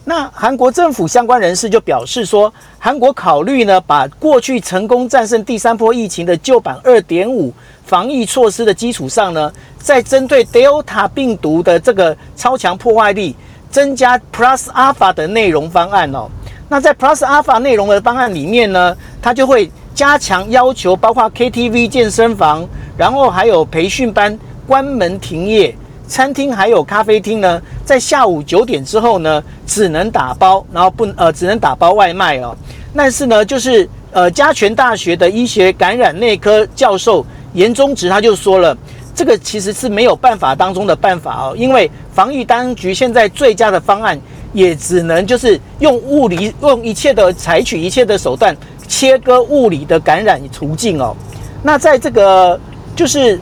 那韩国政府相关人士就表示说，韩国考虑呢，把过去成功战胜第三波疫情的旧版二点五防疫措施的基础上呢，在针对 Delta 病毒的这个超强破坏力，增加 Plus Alpha 的内容方案哦。那在 Plus Alpha 内容的方案里面呢，它就会加强要求，包括 KTV、健身房，然后还有培训班关门停业。餐厅还有咖啡厅呢，在下午九点之后呢，只能打包，然后不呃，只能打包外卖哦。但是呢，就是呃，嘉泉大学的医学感染内科教授严忠植他就说了，这个其实是没有办法当中的办法哦，因为防疫当局现在最佳的方案也只能就是用物理用一切的采取一切的手段切割物理的感染途径哦。那在这个就是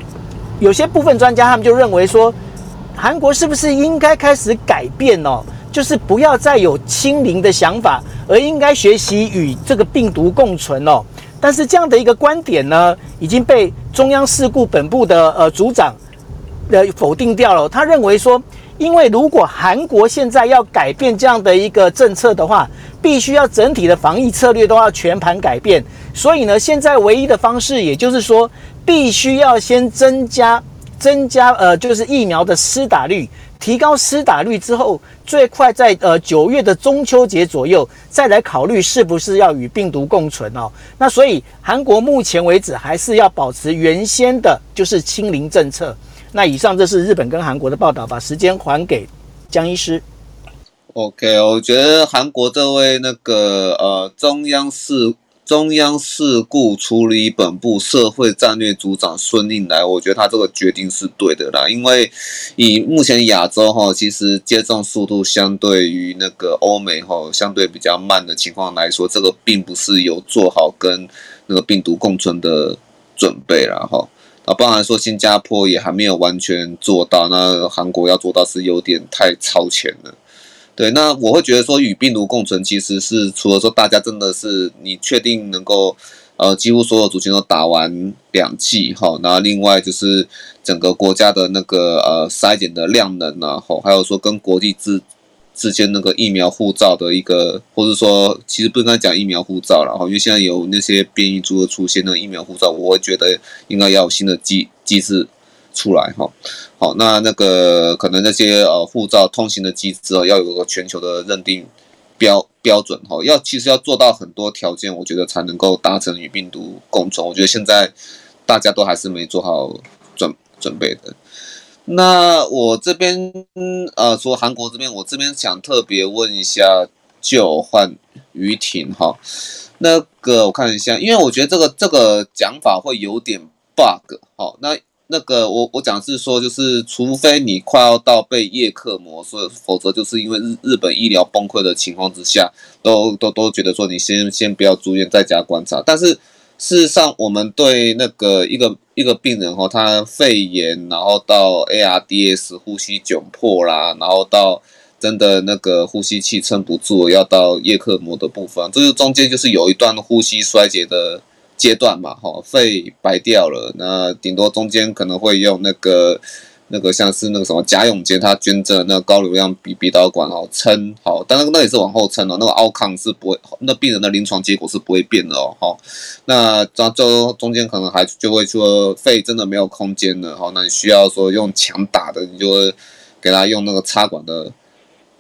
有些部分专家他们就认为说。韩国是不是应该开始改变哦？就是不要再有清零的想法，而应该学习与这个病毒共存哦。但是这样的一个观点呢，已经被中央事故本部的呃组长呃否定掉了。他认为说，因为如果韩国现在要改变这样的一个政策的话，必须要整体的防疫策略都要全盘改变。所以呢，现在唯一的方式，也就是说，必须要先增加。增加呃，就是疫苗的施打率，提高施打率之后，最快在呃九月的中秋节左右再来考虑是不是要与病毒共存哦。那所以韩国目前为止还是要保持原先的就是清零政策。那以上这是日本跟韩国的报道，把时间还给江医师。OK，我觉得韩国这位那个呃中央事。中央事故处理本部社会战略组长孙应来，我觉得他这个决定是对的啦，因为以目前亚洲哈，其实接种速度相对于那个欧美哈，相对比较慢的情况来说，这个并不是有做好跟那个病毒共存的准备啦哈。啊，包含说新加坡也还没有完全做到，那韩国要做到是有点太超前了。对，那我会觉得说与病毒共存，其实是除了说大家真的是你确定能够，呃，几乎所有族群都打完两剂哈，那另外就是整个国家的那个呃筛检的量能啊，吼，还有说跟国际之之间那个疫苗护照的一个，或者说其实不应该讲疫苗护照了哈，因为现在有那些变异株的出现，那疫苗护照，我会觉得应该要有新的机机制出来哈。好，那那个可能那些呃护照通行的机制哦，要有个全球的认定标标准哈，要其实要做到很多条件，我觉得才能够达成与病毒共存。我觉得现在大家都还是没做好准准备的。那我这边呃说韩国这边，我这边想特别问一下就换于庭哈，那个我看一下，因为我觉得这个这个讲法会有点 bug 好，那。那个我我讲是说，就是除非你快要到被夜克膜，所以否则就是因为日日本医疗崩溃的情况之下，都都都觉得说你先先不要住院，在家观察。但是事实上，我们对那个一个一个病人哈，他肺炎，然后到 ARDS 呼吸窘迫啦，然后到真的那个呼吸器撑不住，要到叶克膜的部分，这个中间就是有一段呼吸衰竭的。阶段嘛，哈，肺白掉了，那顶多中间可能会用那个那个像是那个什么贾永婕他捐赠那个高流量鼻鼻导管哦撑好，但是那也是往后撑哦，那个 outcome 是不会，那病人的临床结果是不会变的哦，哈，那这就中间可能还就会说肺真的没有空间了，哈，那你需要说用强打的，你就会给他用那个插管的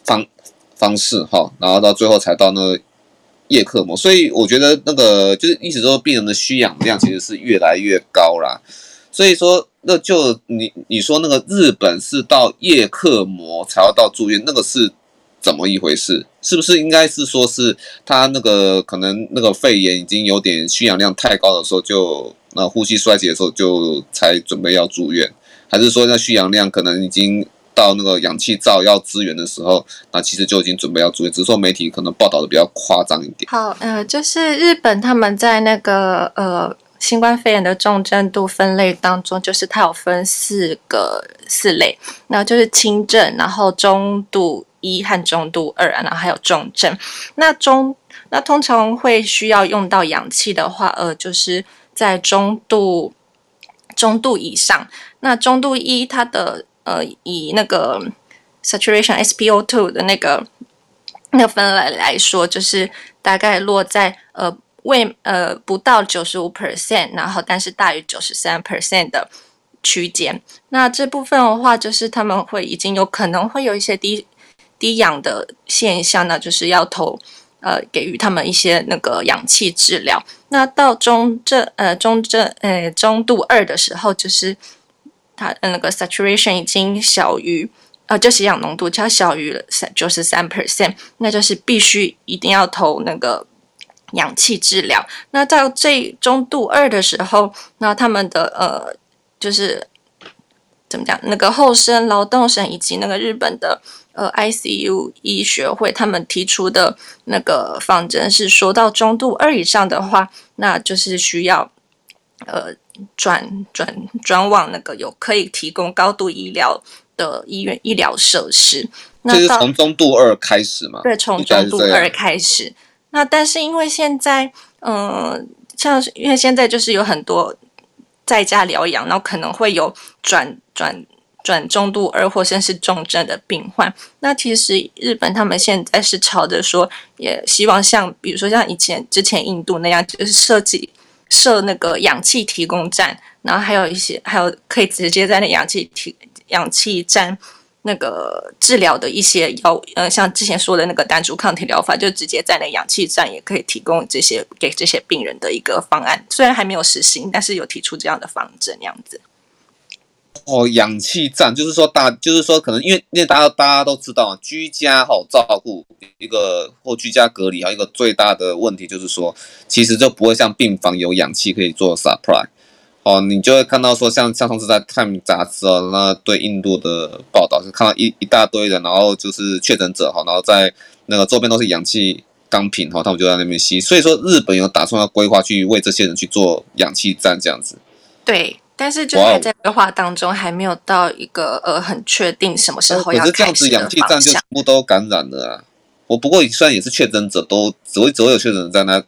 方方式哈，然后到最后才到那个。叶克膜，所以我觉得那个就是意思说，病人的需氧量其实是越来越高啦。所以说，那就你你说那个日本是到叶克膜才要到住院，那个是怎么一回事？是不是应该是说是他那个可能那个肺炎已经有点需氧量太高的时候，就那呼吸衰竭的时候就才准备要住院，还是说那需氧量可能已经？到那个氧气罩要支援的时候，那其实就已经准备要住院，只是说媒体可能报道的比较夸张一点。好，呃，就是日本他们在那个呃新冠肺炎的重症度分类当中，就是它有分四个四类，那就是轻症，然后中度一和中度二，然后还有重症。那中那通常会需要用到氧气的话，呃，就是在中度中度以上。那中度一它的呃，以那个 saturation SpO2 的那个那个分类来说，就是大概落在呃未呃不到九十五 percent，然后但是大于九十三 percent 的区间。那这部分的话，就是他们会已经有可能会有一些低低氧的现象，那就是要投呃给予他们一些那个氧气治疗。那到中症呃中症呃中度二的时候，就是。它那个 saturation 已经小于，呃，就吸氧浓度就小于三九十三 percent，那就是必须一定要投那个氧气治疗。那到这中度二的时候，那他们的呃，就是怎么讲？那个厚生劳动省以及那个日本的呃 ICU 医学会，他们提出的那个方针是说到中度二以上的话，那就是需要呃。转转转往那个有可以提供高度医疗的医院医疗设施，那就是从中度二开始嘛？对，从中度二开始。那但是因为现在，嗯、呃，像因为现在就是有很多在家疗养，然后可能会有转转转中度二或甚是重症的病患。那其实日本他们现在是朝着说，也希望像比如说像以前之前印度那样，就是设计。设那个氧气提供站，然后还有一些，还有可以直接在那氧气提氧气站那个治疗的一些药，呃，像之前说的那个单株抗体疗法，就直接在那氧气站也可以提供这些给这些病人的一个方案。虽然还没有实行，但是有提出这样的方针，这样子。哦，氧气站就是说大，就是说可能因为因为大家大家都知道，居家好照顾一个或居家隔离啊，一个最大的问题就是说，其实就不会像病房有氧气可以做 supply。哦，你就会看到说像像上次在《Time》杂志哦，那对印度的报道是看到一一大堆人，然后就是确诊者哈，然后在那个周边都是氧气钢瓶哈，他们就在那边吸。所以说日本有打算要规划去为这些人去做氧气站这样子。对。但是就还在规划当中，还没有到一个呃很确定什么时候要开始。可是这样子，氧气站就全部都感染了啊！我不过虽然也是确诊者，都只会只会有确诊者在那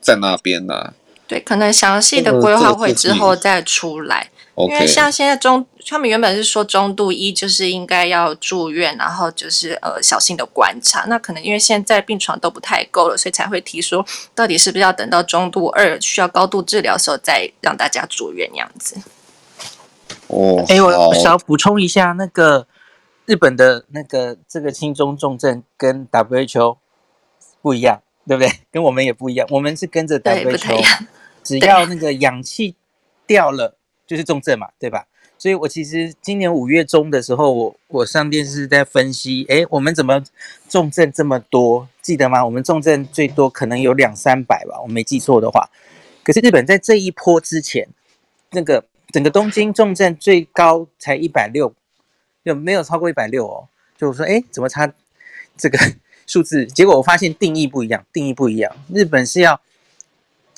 在那边呐、啊。对，可能详细的规划会之后再出来。因为像现在中，他们原本是说中度一就是应该要住院，然后就是呃小心的观察。那可能因为现在病床都不太够了，所以才会提说，到底是不是要等到中度二需要高度治疗的时候再让大家住院那样子。哦，哎，我想要补充一下，那个日本的那个这个轻中重症跟 WHO 不一样，对不对？跟我们也不一样，我们是跟着 WHO，只要那个氧气掉了就是重症嘛，对吧？所以我其实今年五月中的时候，我我上电视在分析，哎，我们怎么重症这么多？记得吗？我们重症最多可能有两三百吧，我没记错的话。可是日本在这一波之前，那个整个东京重症最高才一百六，就没有超过一百六哦。就我说，哎，怎么差这个 [LAUGHS] 数字？结果我发现定义不一样，定义不一样。日本是要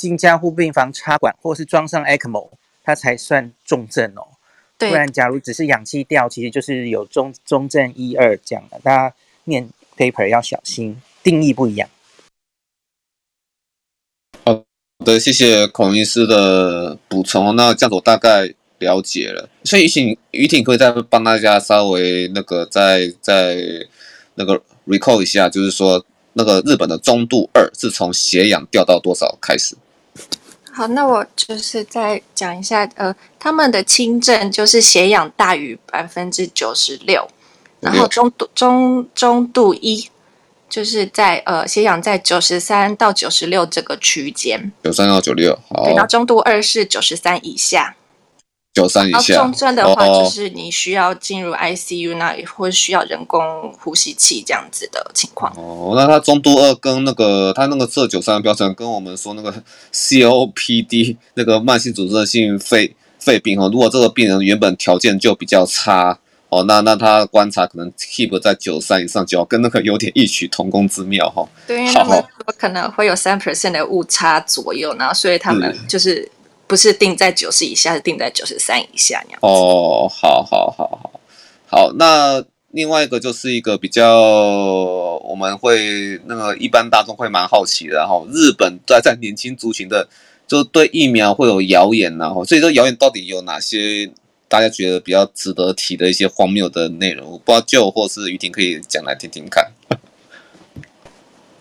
进加护病房插管，或是装上 ECMO，它才算重症哦。不然，假如只是氧气掉，其实就是有中中症一二这样的。大家念 paper 要小心，定义不一样。好的，谢谢孔医师的补充。那这样子我大概了解了。所以于婷，于婷可以再帮大家稍微那个再再那个 recall 一下，就是说那个日本的中度二是从血氧掉到多少开始？好，那我就是再讲一下，呃，他们的轻症就是血氧大于百分之九十六，然后中度中中度一就是在呃血氧在九十三到九十六这个区间，九三到九六，好，对，然后中度二是九十三以下。九三以下，重症的话就是你需要进入 ICU 那里，或者需要人工呼吸器这样子的情况。哦，那他中度二跟那个他那个设九三的标准，跟我们说那个 COPD 那个慢性阻塞性肺肺病哦，如果这个病人原本条件就比较差哦，那那他观察可能 keep 在九三以上，就要跟那个有点异曲同工之妙哈。对，因为他们可能会有三 percent 的误差左右，然后所以他们就是。不是定在九十以下，是定在九十三以下那样。哦，好好好好好。那另外一个就是一个比较，我们会那个一般大众会蛮好奇的，然后日本在在年轻族群的，就对疫苗会有谣言，然后所以说谣言到底有哪些？大家觉得比较值得提的一些荒谬的内容，我不知道就或是于婷可以讲来听听看。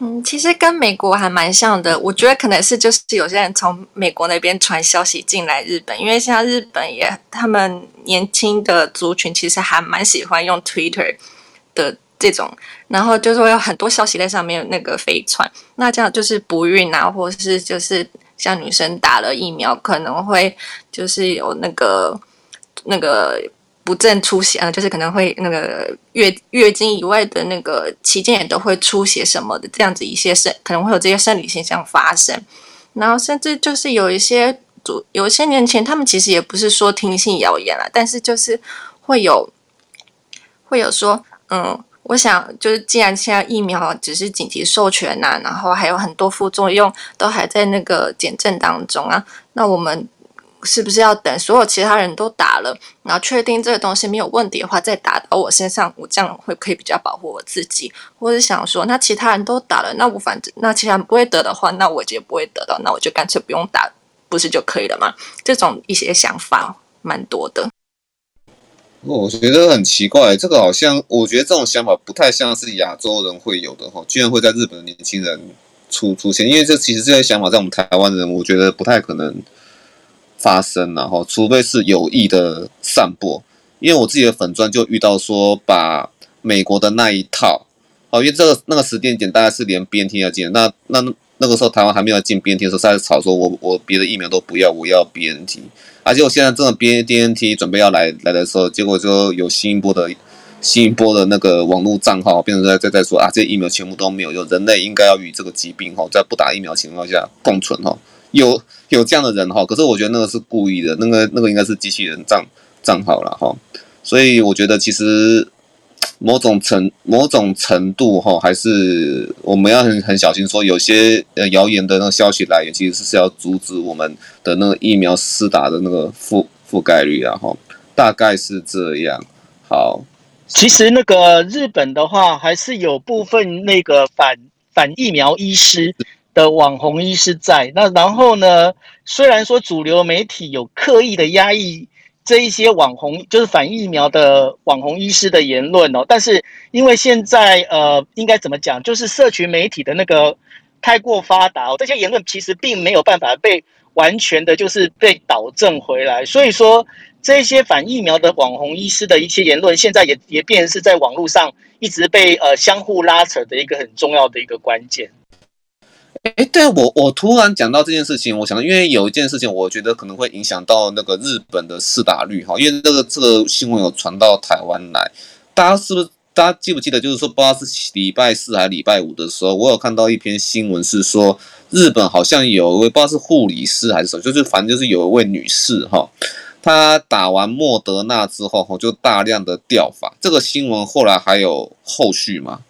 嗯，其实跟美国还蛮像的。我觉得可能是就是有些人从美国那边传消息进来日本，因为像日本也他们年轻的族群其实还蛮喜欢用 Twitter 的这种，然后就是会有很多消息在上面那个飞传。那这样就是不孕啊，或者是就是像女生打了疫苗可能会就是有那个那个。不正出血啊，就是可能会那个月月经以外的那个期间也都会出血什么的，这样子一些生可能会有这些生理现象发生，然后甚至就是有一些主有一些年前他们其实也不是说听信谣言了，但是就是会有会有说，嗯，我想就是既然现在疫苗只是紧急授权呐、然后还有很多副作用都还在那个检证当中啊，那我们。是不是要等所有其他人都打了，然后确定这个东西没有问题的话，再打到我身上，我这样会可以比较保护我自己？或者想说，那其他人都打了，那我反正那其他人不会得的话，那我就不会得到，那我就干脆不用打，不是就可以了吗？这种一些想法蛮多的。我觉得很奇怪，这个好像我觉得这种想法不太像是亚洲人会有的哈，居然会在日本的年轻人出出现，因为这其实这些想法在我们台湾人，我觉得不太可能。发生，然后除非是有意的散播，因为我自己的粉专就遇到说，把美国的那一套，哦，因为这个那个时间点大概是连 BNT 要进，那那那个时候台湾还没有进 BNT 的时候，在吵说我我别的疫苗都不要，我要 BNT，而且我现在这个 BNT 准备要来来的时候，结果就有新一波的新一波的那个网络账号变成在在在说啊，这疫苗全部都没有用，人类应该要与这个疾病哈，在不打疫苗情况下共存哈。有有这样的人哈，可是我觉得那个是故意的，那个那个应该是机器人账账号了哈，所以我觉得其实 [TSK] 某种程某种程度哈，还是我们要很很小心说，有些呃谣言的那个消息来源，其实是要阻止我们的那个疫苗施打的那个覆覆盖率啊哈，大概是这样。好，其实那个日本的话，还是有部分那个反反疫苗医师。的网红医师在那，然后呢，虽然说主流媒体有刻意的压抑这一些网红，就是反疫苗的网红医师的言论哦，但是因为现在呃，应该怎么讲，就是社群媒体的那个太过发达哦，这些言论其实并没有办法被完全的，就是被导正回来。所以说，这些反疫苗的网红医师的一些言论，现在也也变是在网络上一直被呃相互拉扯的一个很重要的一个关键。哎，对我我突然讲到这件事情，我想因为有一件事情，我觉得可能会影响到那个日本的四打率哈，因为这个这个新闻有传到台湾来，大家是不是大家记不记得？就是说不知道是礼拜四还是礼拜五的时候，我有看到一篇新闻是说日本好像有一位不知道是护理师还是什么，就是反正就是有一位女士哈。他打完莫德纳之后哈，就大量的掉发。这个新闻后来还有后续吗？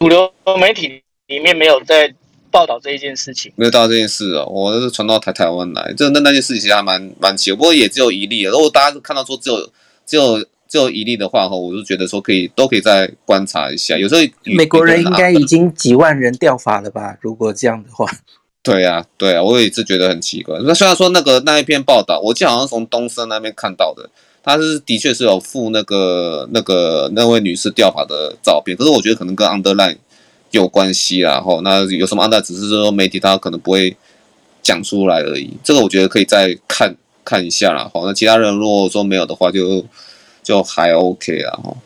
主流媒体里面没有在报道这一件事情，没有报道这件事哦。我是传到台台湾来，这那那件事情其实还蛮蛮奇，不过也只有一例。如果大家看到说只有只有只有一例的话，哈，我就觉得说可以都可以再观察一下。有时候美国人应该已经几万人掉发了吧？如果这样的话。对呀、啊，对啊，我也是觉得很奇怪。那虽然说那个那一篇报道，我记得好像从东森那边看到的，他是的确是有附那个那个那位女士掉发的照片，可是我觉得可能跟 underline 有关系啦。吼，那有什么安排只是说媒体他可能不会讲出来而已。这个我觉得可以再看看一下啦。好，那其他人如果说没有的话就，就还 OK 啦。哈，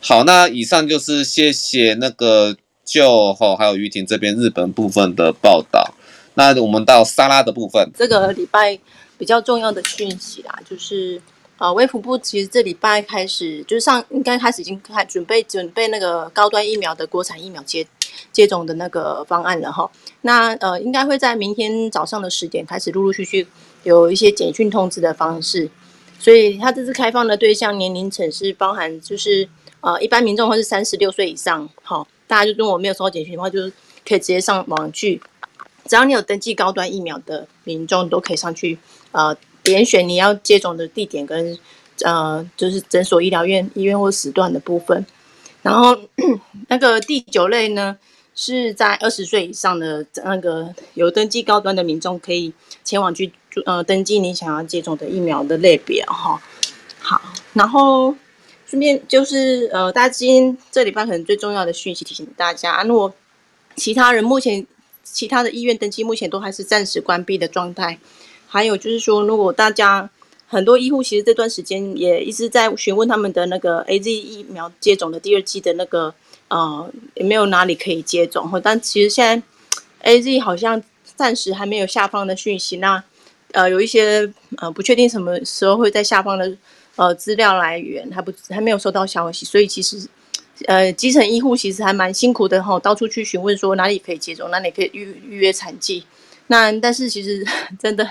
好，那以上就是谢谢那个就吼还有于婷这边日本部分的报道。那我们到沙拉的部分，这个礼拜比较重要的讯息啦，就是呃，卫福部其实这礼拜开始，就是上应该开始已经开准备准备那个高端疫苗的国产疫苗接接种的那个方案了哈。那呃，应该会在明天早上的十点开始陆陆续续有一些简讯通知的方式，所以它这次开放的对象年龄层是包含就是呃一般民众或是三十六岁以上，好，大家就如果没有收到简讯的话，就是可以直接上网去。只要你有登记高端疫苗的民众，都可以上去，呃，点选你要接种的地点跟，呃，就是诊所、医疗院、医院或时段的部分。然后 [CLEARS THROAT] 那个第九类呢，是在二十岁以上的那个有登记高端的民众，可以前往去呃登记你想要接种的疫苗的类别哈。好，然后顺便就是呃，大家今天这礼拜可能最重要的讯息提醒大家，如果其他人目前。其他的医院登记目前都还是暂时关闭的状态。还有就是说，如果大家很多医护其实这段时间也一直在询问他们的那个 AZ 疫苗接种的第二剂的那个呃，也没有哪里可以接种。但其实现在 AZ 好像暂时还没有下放的讯息。那呃，有一些呃不确定什么时候会在下放的呃资料来源还不还没有收到消息，所以其实。呃，基层医护其实还蛮辛苦的哈，到处去询问说哪里可以接种，哪里可以预预约产剂。那但是其实真的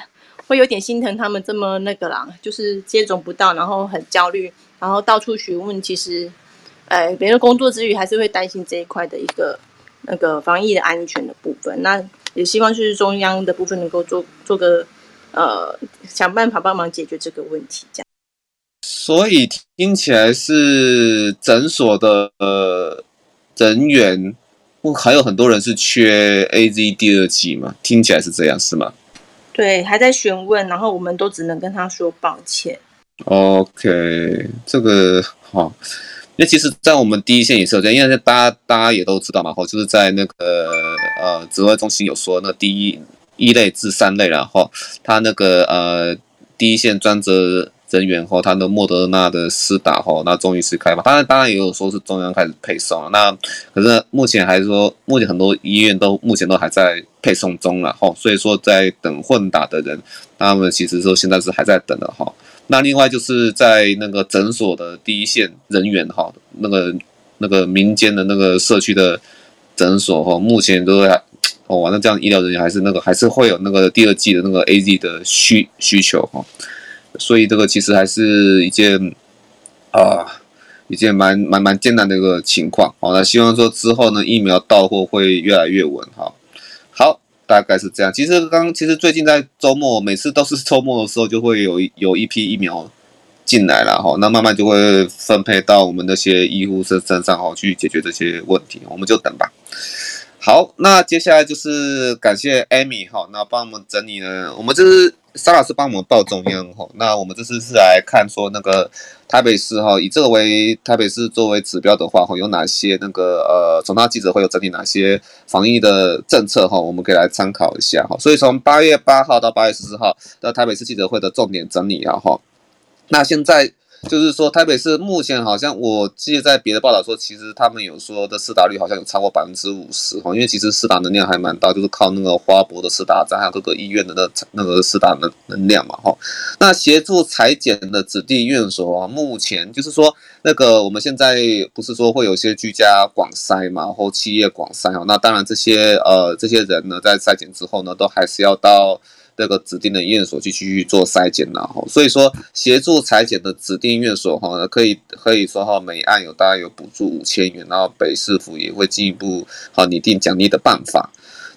会有点心疼他们这么那个啦，就是接种不到，然后很焦虑，然后到处询问。其实，呃，别人工作之余还是会担心这一块的一个那个防疫的安全的部分。那也希望就是中央的部分能够做做个呃，想办法帮忙解决这个问题，这样。所以听起来是诊所的呃人员，不还有很多人是缺 AZ 第二剂嘛？听起来是这样是吗？对，还在询问，然后我们都只能跟他说抱歉。OK，这个好，那其实，在我们第一线也是有这样，因为大家大家也都知道嘛，哈，就是在那个呃指挥中心有说，那第一一类至三类，然后他那个呃第一线专职。人员后，他的莫德纳的施打后，那终于是开放。当然，当然也有说是中央开始配送了。那可是目前还是说，目前很多医院都目前都还在配送中了哈。所以说，在等混打的人，他们其实说现在是还在等的哈。那另外就是在那个诊所的第一线人员哈，那个那个民间的那个社区的诊所哈，目前都在哦，那这样医疗人员还是那个还是会有那个第二季的那个 AZ 的需需求哈。所以这个其实还是一件啊，一件蛮蛮蛮艰难的一个情况。好，那希望说之后呢，疫苗到货会越来越稳。哈，好，大概是这样。其实刚其实最近在周末，每次都是周末的时候，就会有有一批疫苗进来了。哈，那慢慢就会分配到我们那些医护身身上，哈，去解决这些问题。我们就等吧。好，那接下来就是感谢 Amy 哈，那帮我们整理了，我们就是。沙老师帮我们报中央哈，那我们这次是来看说那个台北市哈，以这个为台北市作为指标的话哈，有哪些那个呃，从他记者会有整理哪些防疫的政策哈，我们可以来参考一下哈。所以从八月八号到八月十四号的台北市记者会的重点整理啊哈，那现在。就是说，台北市目前好像我记得在别的报道说，其实他们有说的施打率好像有超过百分之五十哈，因为其实施打能量还蛮大，就是靠那个花博的施打站，还有各个医院的那那个施打能能量嘛哈。那协助裁剪的指定院所啊，目前就是说那个我们现在不是说会有些居家广筛嘛，或企业广筛哈，那当然这些呃这些人呢，在筛检之后呢，都还是要到。这个指定的医院所去继续做筛检，然后所以说协助裁剪的指定院所哈，可以可以说哈，每案有大概有补助五千元，然后北市府也会进一步好拟定奖励的办法。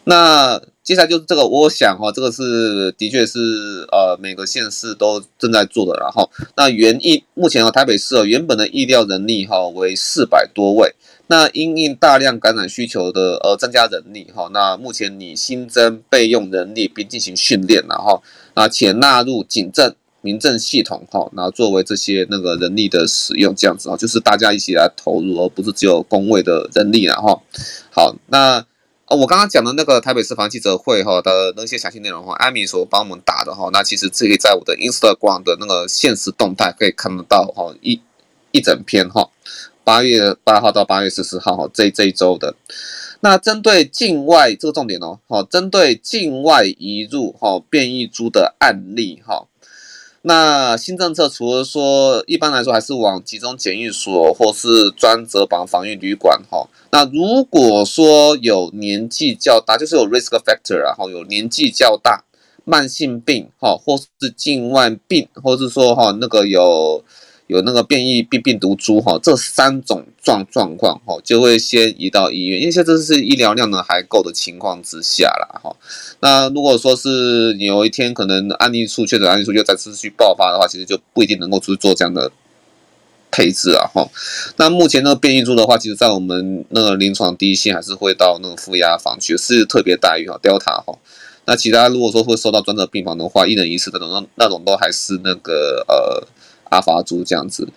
那接下来就是这个，我想哈，这个是的确是呃每个县市都正在做的，然后那原意目前啊台北市原本的医疗人力哈为四百多位。那因应大量感染需求的呃增加人力哈，那目前你新增备用人力并进行训练然后啊且纳入警政民政系统哈，然后作为这些那个人力的使用这样子啊，就是大家一起来投入，而不是只有工位的人力然后好，那我刚刚讲的那个台北市防记者会哈的那些详细内容哈，艾米所帮我们打的哈，那其实这个在我的 Instagram 的那个限时动态可以看得到哈一一整篇哈。八月八号到八月十四号，哈，这这一周的，那针对境外这个重点哦，好，针对境外移入哈变异株的案例哈，那新政策除了说一般来说还是往集中检疫所或是专责绑防疫旅馆哈，那如果说有年纪较大，就是有 risk factor 然后有年纪较大、慢性病哈，或是境外病，或是说哈那个有。有那个变异病病毒株哈，这三种状状况哈，就会先移到医院，因为现在这是医疗量呢还够的情况之下啦哈。那如果说是你有一天可能案例数确诊案例数又再次去爆发的话，其实就不一定能够去做这样的配置啊哈。那目前那个变异株的话，其实在我们那个临床第一线还是会到那个负压房去，是特别待遇哈，Delta 哈。那其他如果说会收到专责病房的话，一人一室那种那种都还是那个呃。阿法猪这样子，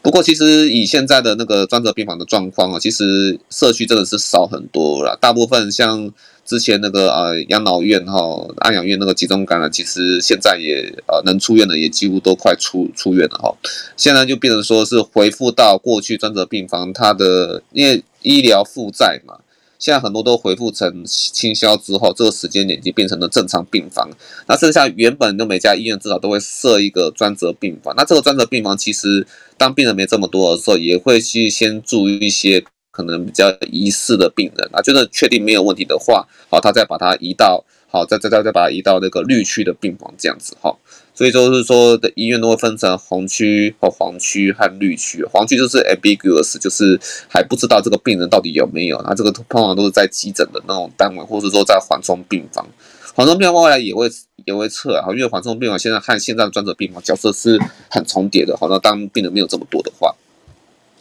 不过其实以现在的那个专责病房的状况啊，其实社区真的是少很多了。大部分像之前那个呃养老院哈、安养院那个集中感染，其实现在也呃能出院的也几乎都快出出院了哈。现在就变成说是恢复到过去专责病房，它的因为医疗负债嘛。现在很多都恢复成清消之后，这个时间点已经变成了正常病房。那剩下原本的每家医院至少都会设一个专责病房。那这个专责病房其实当病人没这么多的时候，也会去先住一些可能比较疑似的病人。啊，觉得确定没有问题的话，好，他再把它移到好，再再再再把它移到那个绿区的病房这样子哈。所以就是说的医院都会分成红区和黄区和绿区，黄区就是 ambiguous，就是还不知道这个病人到底有没有。那这个通常都是在急诊的那种单位，或者说在缓冲病房。缓冲病房未来也会也会撤啊，因为缓冲病房现在和现在的专责病房角色是很重叠的。好，那当病人没有这么多的话，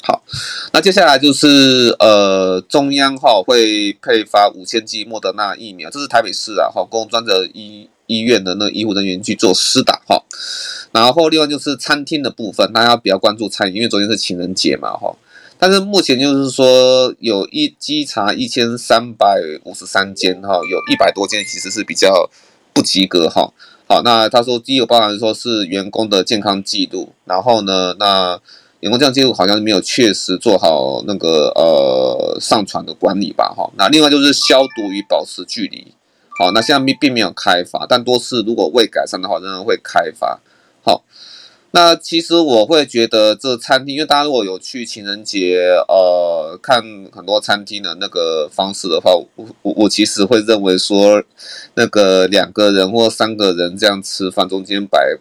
好，那接下来就是呃中央哈会配发五千剂莫德纳疫苗，这是台北市啊哈供专责医。医院的那个医护人员去做施打哈，然后另外就是餐厅的部分，大家比较关注餐饮，因为昨天是情人节嘛哈。但是目前就是说有一稽查一千三百五十三间哈，有一百多间其实是比较不及格哈。好，那他说第一个包含说是员工的健康记录，然后呢，那员工健康记录好像没有确实做好那个呃上传的管理吧哈。那另外就是消毒与保持距离。好，那现在并并没有开发，但多次如果未改善的话，仍然会开发。好，那其实我会觉得这餐厅，因为大家如果有去情人节，呃，看很多餐厅的那个方式的话，我我我其实会认为说，那个两个人或三个人这样吃饭，中间摆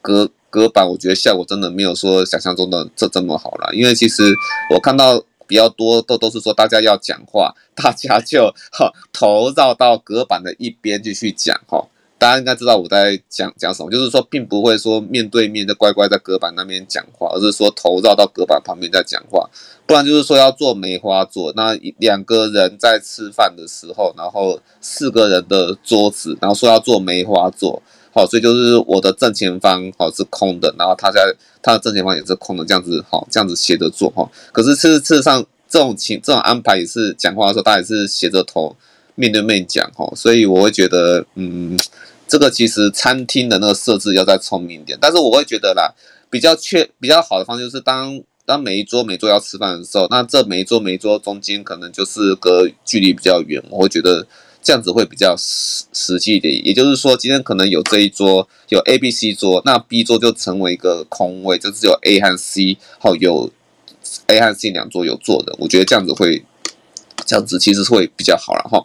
隔隔板，我觉得效果真的没有说想象中的这这么好了。因为其实我看到。比较多都都是说大家要讲话，[LAUGHS] 大家就哈头绕到隔板的一边就去讲哈。大家应该知道我在讲讲什么，就是说并不会说面对面的乖乖在隔板那边讲话，而是说头绕到隔板旁边在讲话。不然就是说要做梅花座，那两个人在吃饭的时候，然后四个人的桌子，然后说要做梅花座。好，所以就是我的正前方好是空的，然后他在他的正前方也是空的，这样子好，这样子斜着坐哈。可是事实上这种情这种安排也是讲话的时候，他也是斜着头面对面讲哈。所以我会觉得，嗯，这个其实餐厅的那个设置要再聪明一点。但是我会觉得啦，比较确比较好的方式就是当当每一桌每桌要吃饭的时候，那这每一桌每一桌中间可能就是隔距离比较远，我会觉得这样子会比较实实际一点。也就是说，今天可能有这一桌有 A、B、C 桌，那 B 桌就成为一个空位，就只有 A 和 C 好有 A 和 C 两桌有坐的。我觉得这样子会这样子其实会比较好了哈。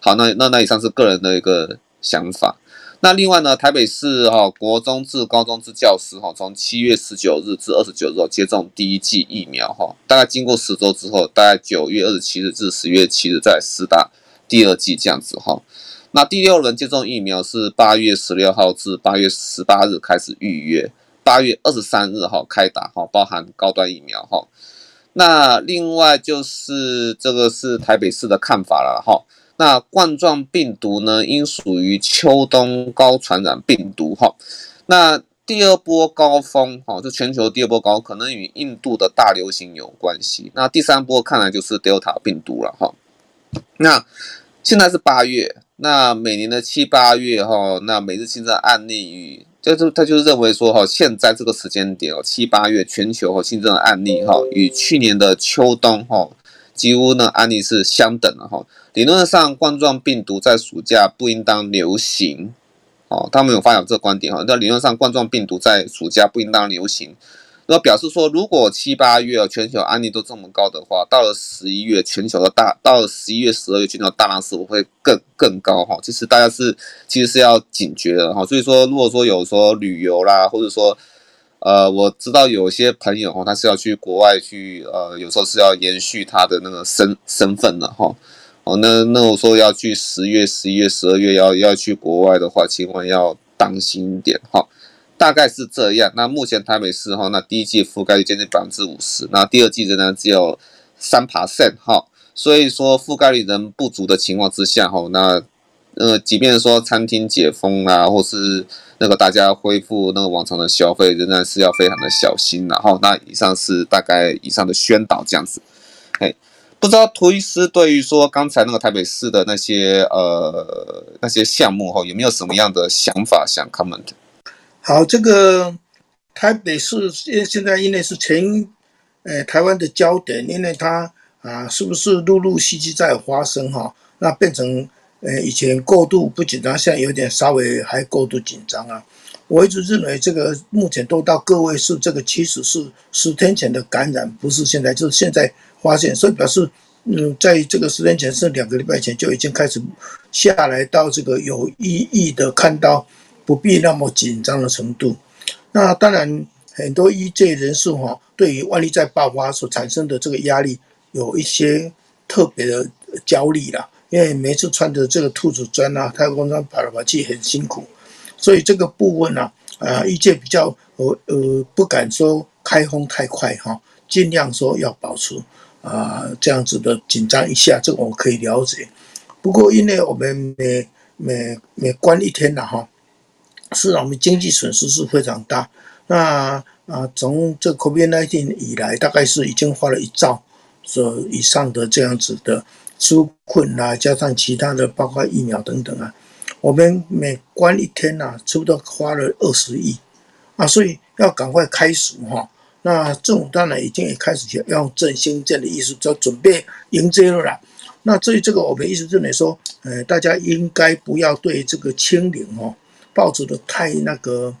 好，那那那以上是个人的一个想法。那另外呢，台北市哈国中至高中之教师哈，从七月十九日至二十九日接种第一剂疫苗哈，大概经过十周之后，大概九月二十七日至十月七日再施打第二剂这样子哈。那第六轮接种疫苗是八月十六号至八月十八日开始预约，八月二十三日哈开打哈，包含高端疫苗哈。那另外就是这个是台北市的看法了哈。那冠状病毒呢，应属于秋冬高传染病毒哈。那第二波高峰哈，就全球第二波高，可能与印度的大流行有关系。那第三波看来就是 Delta 病毒了哈。那现在是八月，那每年的七八月哈，那每日新增案例与，就是他就是认为说哈，现在这个时间点哦，七八月全球新增的案例哈，与去年的秋冬哈。几乎呢，案例是相等的哈。理论上，冠状病毒在暑假不应当流行，哦，他们有发表这个观点哈。那理论上，冠状病毒在暑假不应当流行，那表示说，如果七八月全球案例都这么高的话，到了十一月，全球的大，到了十一月、十二月，全球大浪是否会更更高哈？其实大家是其实是要警觉的哈。所以说，如果说有说旅游啦，或者说。呃，我知道有些朋友哈，他是要去国外去，呃，有时候是要延续他的那个身身份的哈。哦，那那我说要去十月、十一月、十二月要要去国外的话，千万要当心一点哈。大概是这样。那目前台北市哈，那第一季覆盖率接近百分之五十，那第二季仍然只有三 percent 哈。所以说覆盖率仍不足的情况之下哈，那呃，即便说餐厅解封啊，或是那个大家恢复那个往常的消费，仍然是要非常的小心。然后，那以上是大概以上的宣导这样子。哎，不知道涂医师对于说刚才那个台北市的那些呃那些项目哈，有没有什么样的想法想 comment？好，这个台北市现现在因为是全呃台湾的焦点，因为它啊是不是陆陆续续在发生哈，那变成。呃，以前过度不紧张，现在有点稍微还过度紧张啊。我一直认为这个目前都到个位数，这个其实是十天前的感染，不是现在，就是现在发现，所以表示，嗯，在这个十天前是两个礼拜前就已经开始下来到这个有意义的看到不必那么紧张的程度。那当然，很多医界人士哈，对于万一再爆发所产生的这个压力，有一些特别的焦虑啦。因为每次穿着这个兔子装啊，太空装跑来跑去很辛苦，所以这个部分呢，啊，医界比较呃呃不敢说开封太快哈，尽量说要保持啊这样子的紧张一下，这个我可以了解。不过因为我们每每每关一天了哈，是我们经济损失是非常大。那啊，从这 COVID-19 以来，大概是已经花了一兆所以上的这样子的。纾困啊，加上其他的，包括疫苗等等啊，我们每关一天呐、啊，差不多花了二十亿啊，所以要赶快开始哈。那政府当然已经也开始要用振兴这样的意思，就准备迎接了啦。那至于这个，我们一直认为说，呃，大家应该不要对这个清零哦，抱着的太那个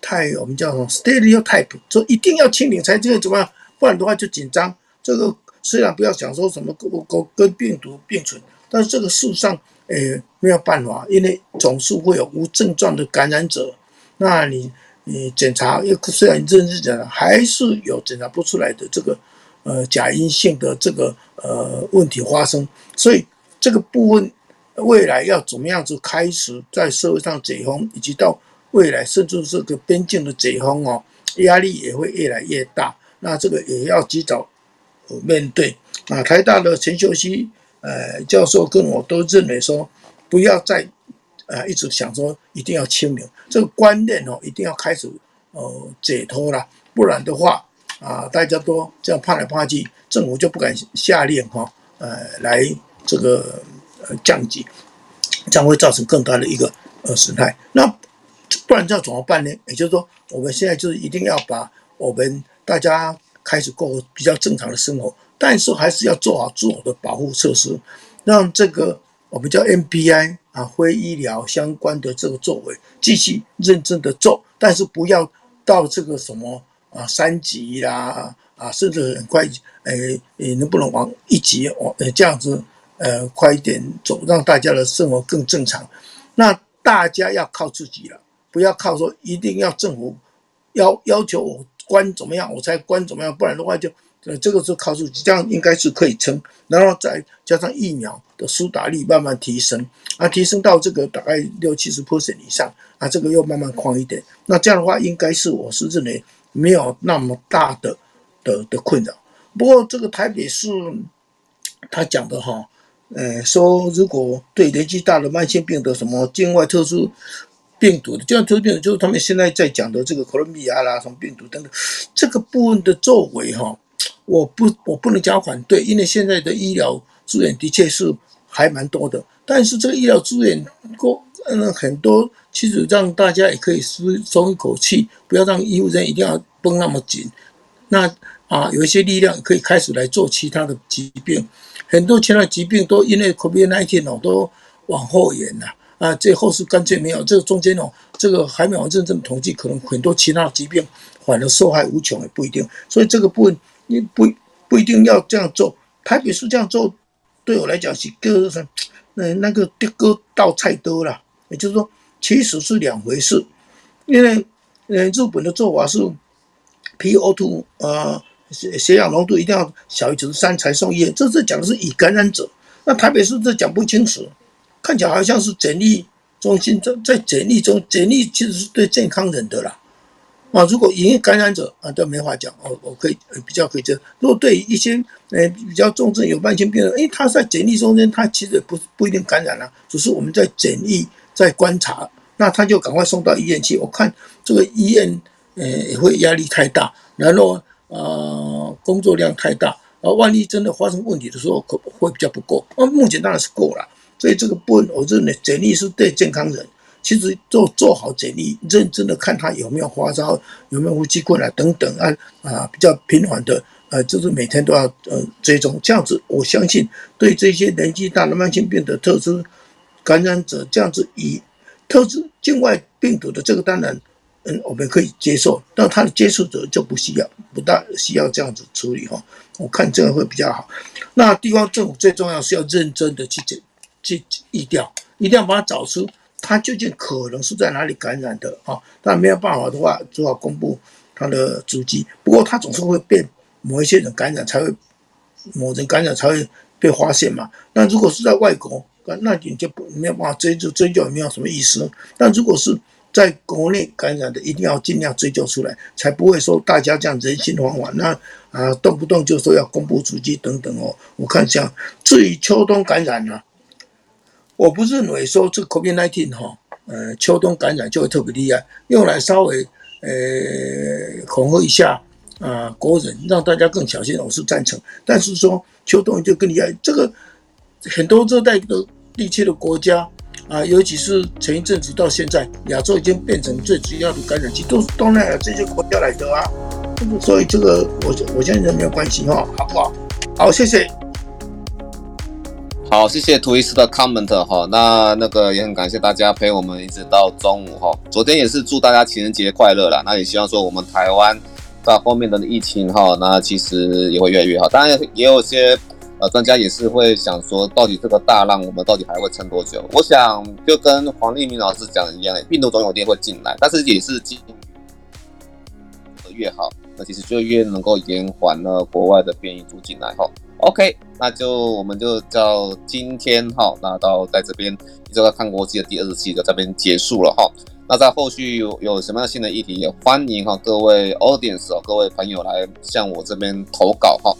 太我们叫什么 stereotype，说一定要清零才这个怎么样，不然的话就紧张这个。虽然不要想说什么跟跟跟病毒并存，但是这个事实上，诶没有办法，因为总是会有无症状的感染者。那你你检查，又虽然认真检查，还是有检查不出来的这个呃假阴性的这个呃问题发生。所以这个部分未来要怎么样子开始在社会上解封，以及到未来甚至这个边境的解封哦，压力也会越来越大。那这个也要及早。面对啊，台大的陈秀熙呃教授跟我都认为说，不要再啊一直想说一定要清零，这个观念哦一定要开始呃解脱了，不然的话啊大家都这样怕来怕去，政府就不敢下令哈呃来这个降级，将会造成更大的一个呃损害。那不然这样怎么办呢？也就是说，我们现在就是一定要把我们大家开始过比较正常的生活，但是还是要做好自我的保护措施，让这个我们叫 NPI 啊，非医疗相关的这个作为继续认真的做，但是不要到这个什么啊三级啦啊，甚至很快，呃，你能不能往一级往呃这样子呃快一点走，让大家的生活更正常？那大家要靠自己了。不要靠说一定要政府要要求我关怎么样我才关怎么样，不然的话就呃这个是靠自己，这样应该是可以撑，然后再加上疫苗的施打率慢慢提升，啊，提升到这个大概六七十 percent 以上，啊，这个又慢慢宽一点，那这样的话应该是我是认为没有那么大的的的困扰。不过这个台北市他讲的哈，呃，说如果对年纪大的慢性病的什么境外特殊。病毒的这样突变就是他们现在在讲的这个哥伦比亚啦，什么病毒等等，这个部分的作为哈，我不我不能讲反对，因为现在的医疗资源的确是还蛮多的，但是这个医疗资源过嗯很多，其实让大家也可以松松一口气，不要让医务人员一定要绷那么紧，那啊有一些力量可以开始来做其他的疾病，很多其他疾病都因为 COVID-19 哦都往后延了。啊，最后是干脆没有，这个中间哦，这个还没有认真统计，可能很多其他疾病反而受害无穷也不一定，所以这个部分你不不一定要这样做。台北市这样做，对我来讲是个什，嗯，那个的哥倒菜多了，也就是说，其实是两回事。因为，嗯，日本的做法是 PO2 呃血血氧浓度一定要小于九十三才送医院，这是讲的是已感染者，那台北市这讲不清楚。看起来好像是检疫中心在在检疫中，检疫其实是对健康人的啦。啊，如果已经感染者啊，都没话讲。我我可以比较可以这。如果对一些呃比较重症有慢性病的，诶，他在检疫中间，他其实不不一定感染了，只是我们在检疫在观察，那他就赶快送到医院去。我看这个医院呃也会压力太大，然后呃工作量太大，而万一真的发生问题的时候，可会比较不够。那目前当然是够了。所以这个部分，我认为检疫是对健康人，其实做做好检疫，认真的看他有没有发烧，有没有呼吸困难等等啊啊，比较频繁的，呃，就是每天都要呃追踪，这样子我相信对这些年纪大的慢性病的特殊感染者，这样子以特殊境外病毒的这个当然，嗯，我们可以接受，但他的接触者就不需要，不大需要这样子处理哈。我看这个会比较好。那地方政府最重要是要认真的去检。去疫调，一定要把它找出，它究竟可能是在哪里感染的啊？但没有办法的话，只好公布它的足迹。不过它总是会被某一些人感染，才会某人感染才会被发现嘛。那如果是在外国，那你就不没有办法追究，追究也没有什么意思。但如果是在国内感染的，一定要尽量追究出来，才不会说大家这样人心惶惶。那啊，动不动就说要公布足迹等等哦。我看这样，至于秋冬感染呢？我不认为说这 COVID-19 哈，呃，秋冬感染就会特别厉害，用来稍微呃恐吓一下啊、国人，让大家更小心，我是赞成。但是说秋冬就更厉害，这个很多热带的地区的国家啊、尤其是前一阵子到现在，亚洲已经变成最主要的感染区，都是东南亚这些国家来的啊。所以这个我我相信没有关系哈，好不好？好，谢谢。好，谢谢涂医师的 comment 哈，那那个也很感谢大家陪我们一直到中午哈。昨天也是祝大家情人节快乐啦，那也希望说我们台湾在后面的疫情哈，那其实也会越来越好。当然也有些呃专家也是会想说，到底这个大浪我们到底还会撑多久？我想就跟黄立明老师讲的一样，病毒总有一天会进来，但是也是进越好，那其实就越能够延缓了国外的变异株进来哈。OK，那就我们就叫今天哈，那到在这边一周要看国际的第二十期就这边结束了哈。那在后续有有什么样新的议题，也欢迎哈各位 audience 哦，各位朋友来向我这边投稿哈。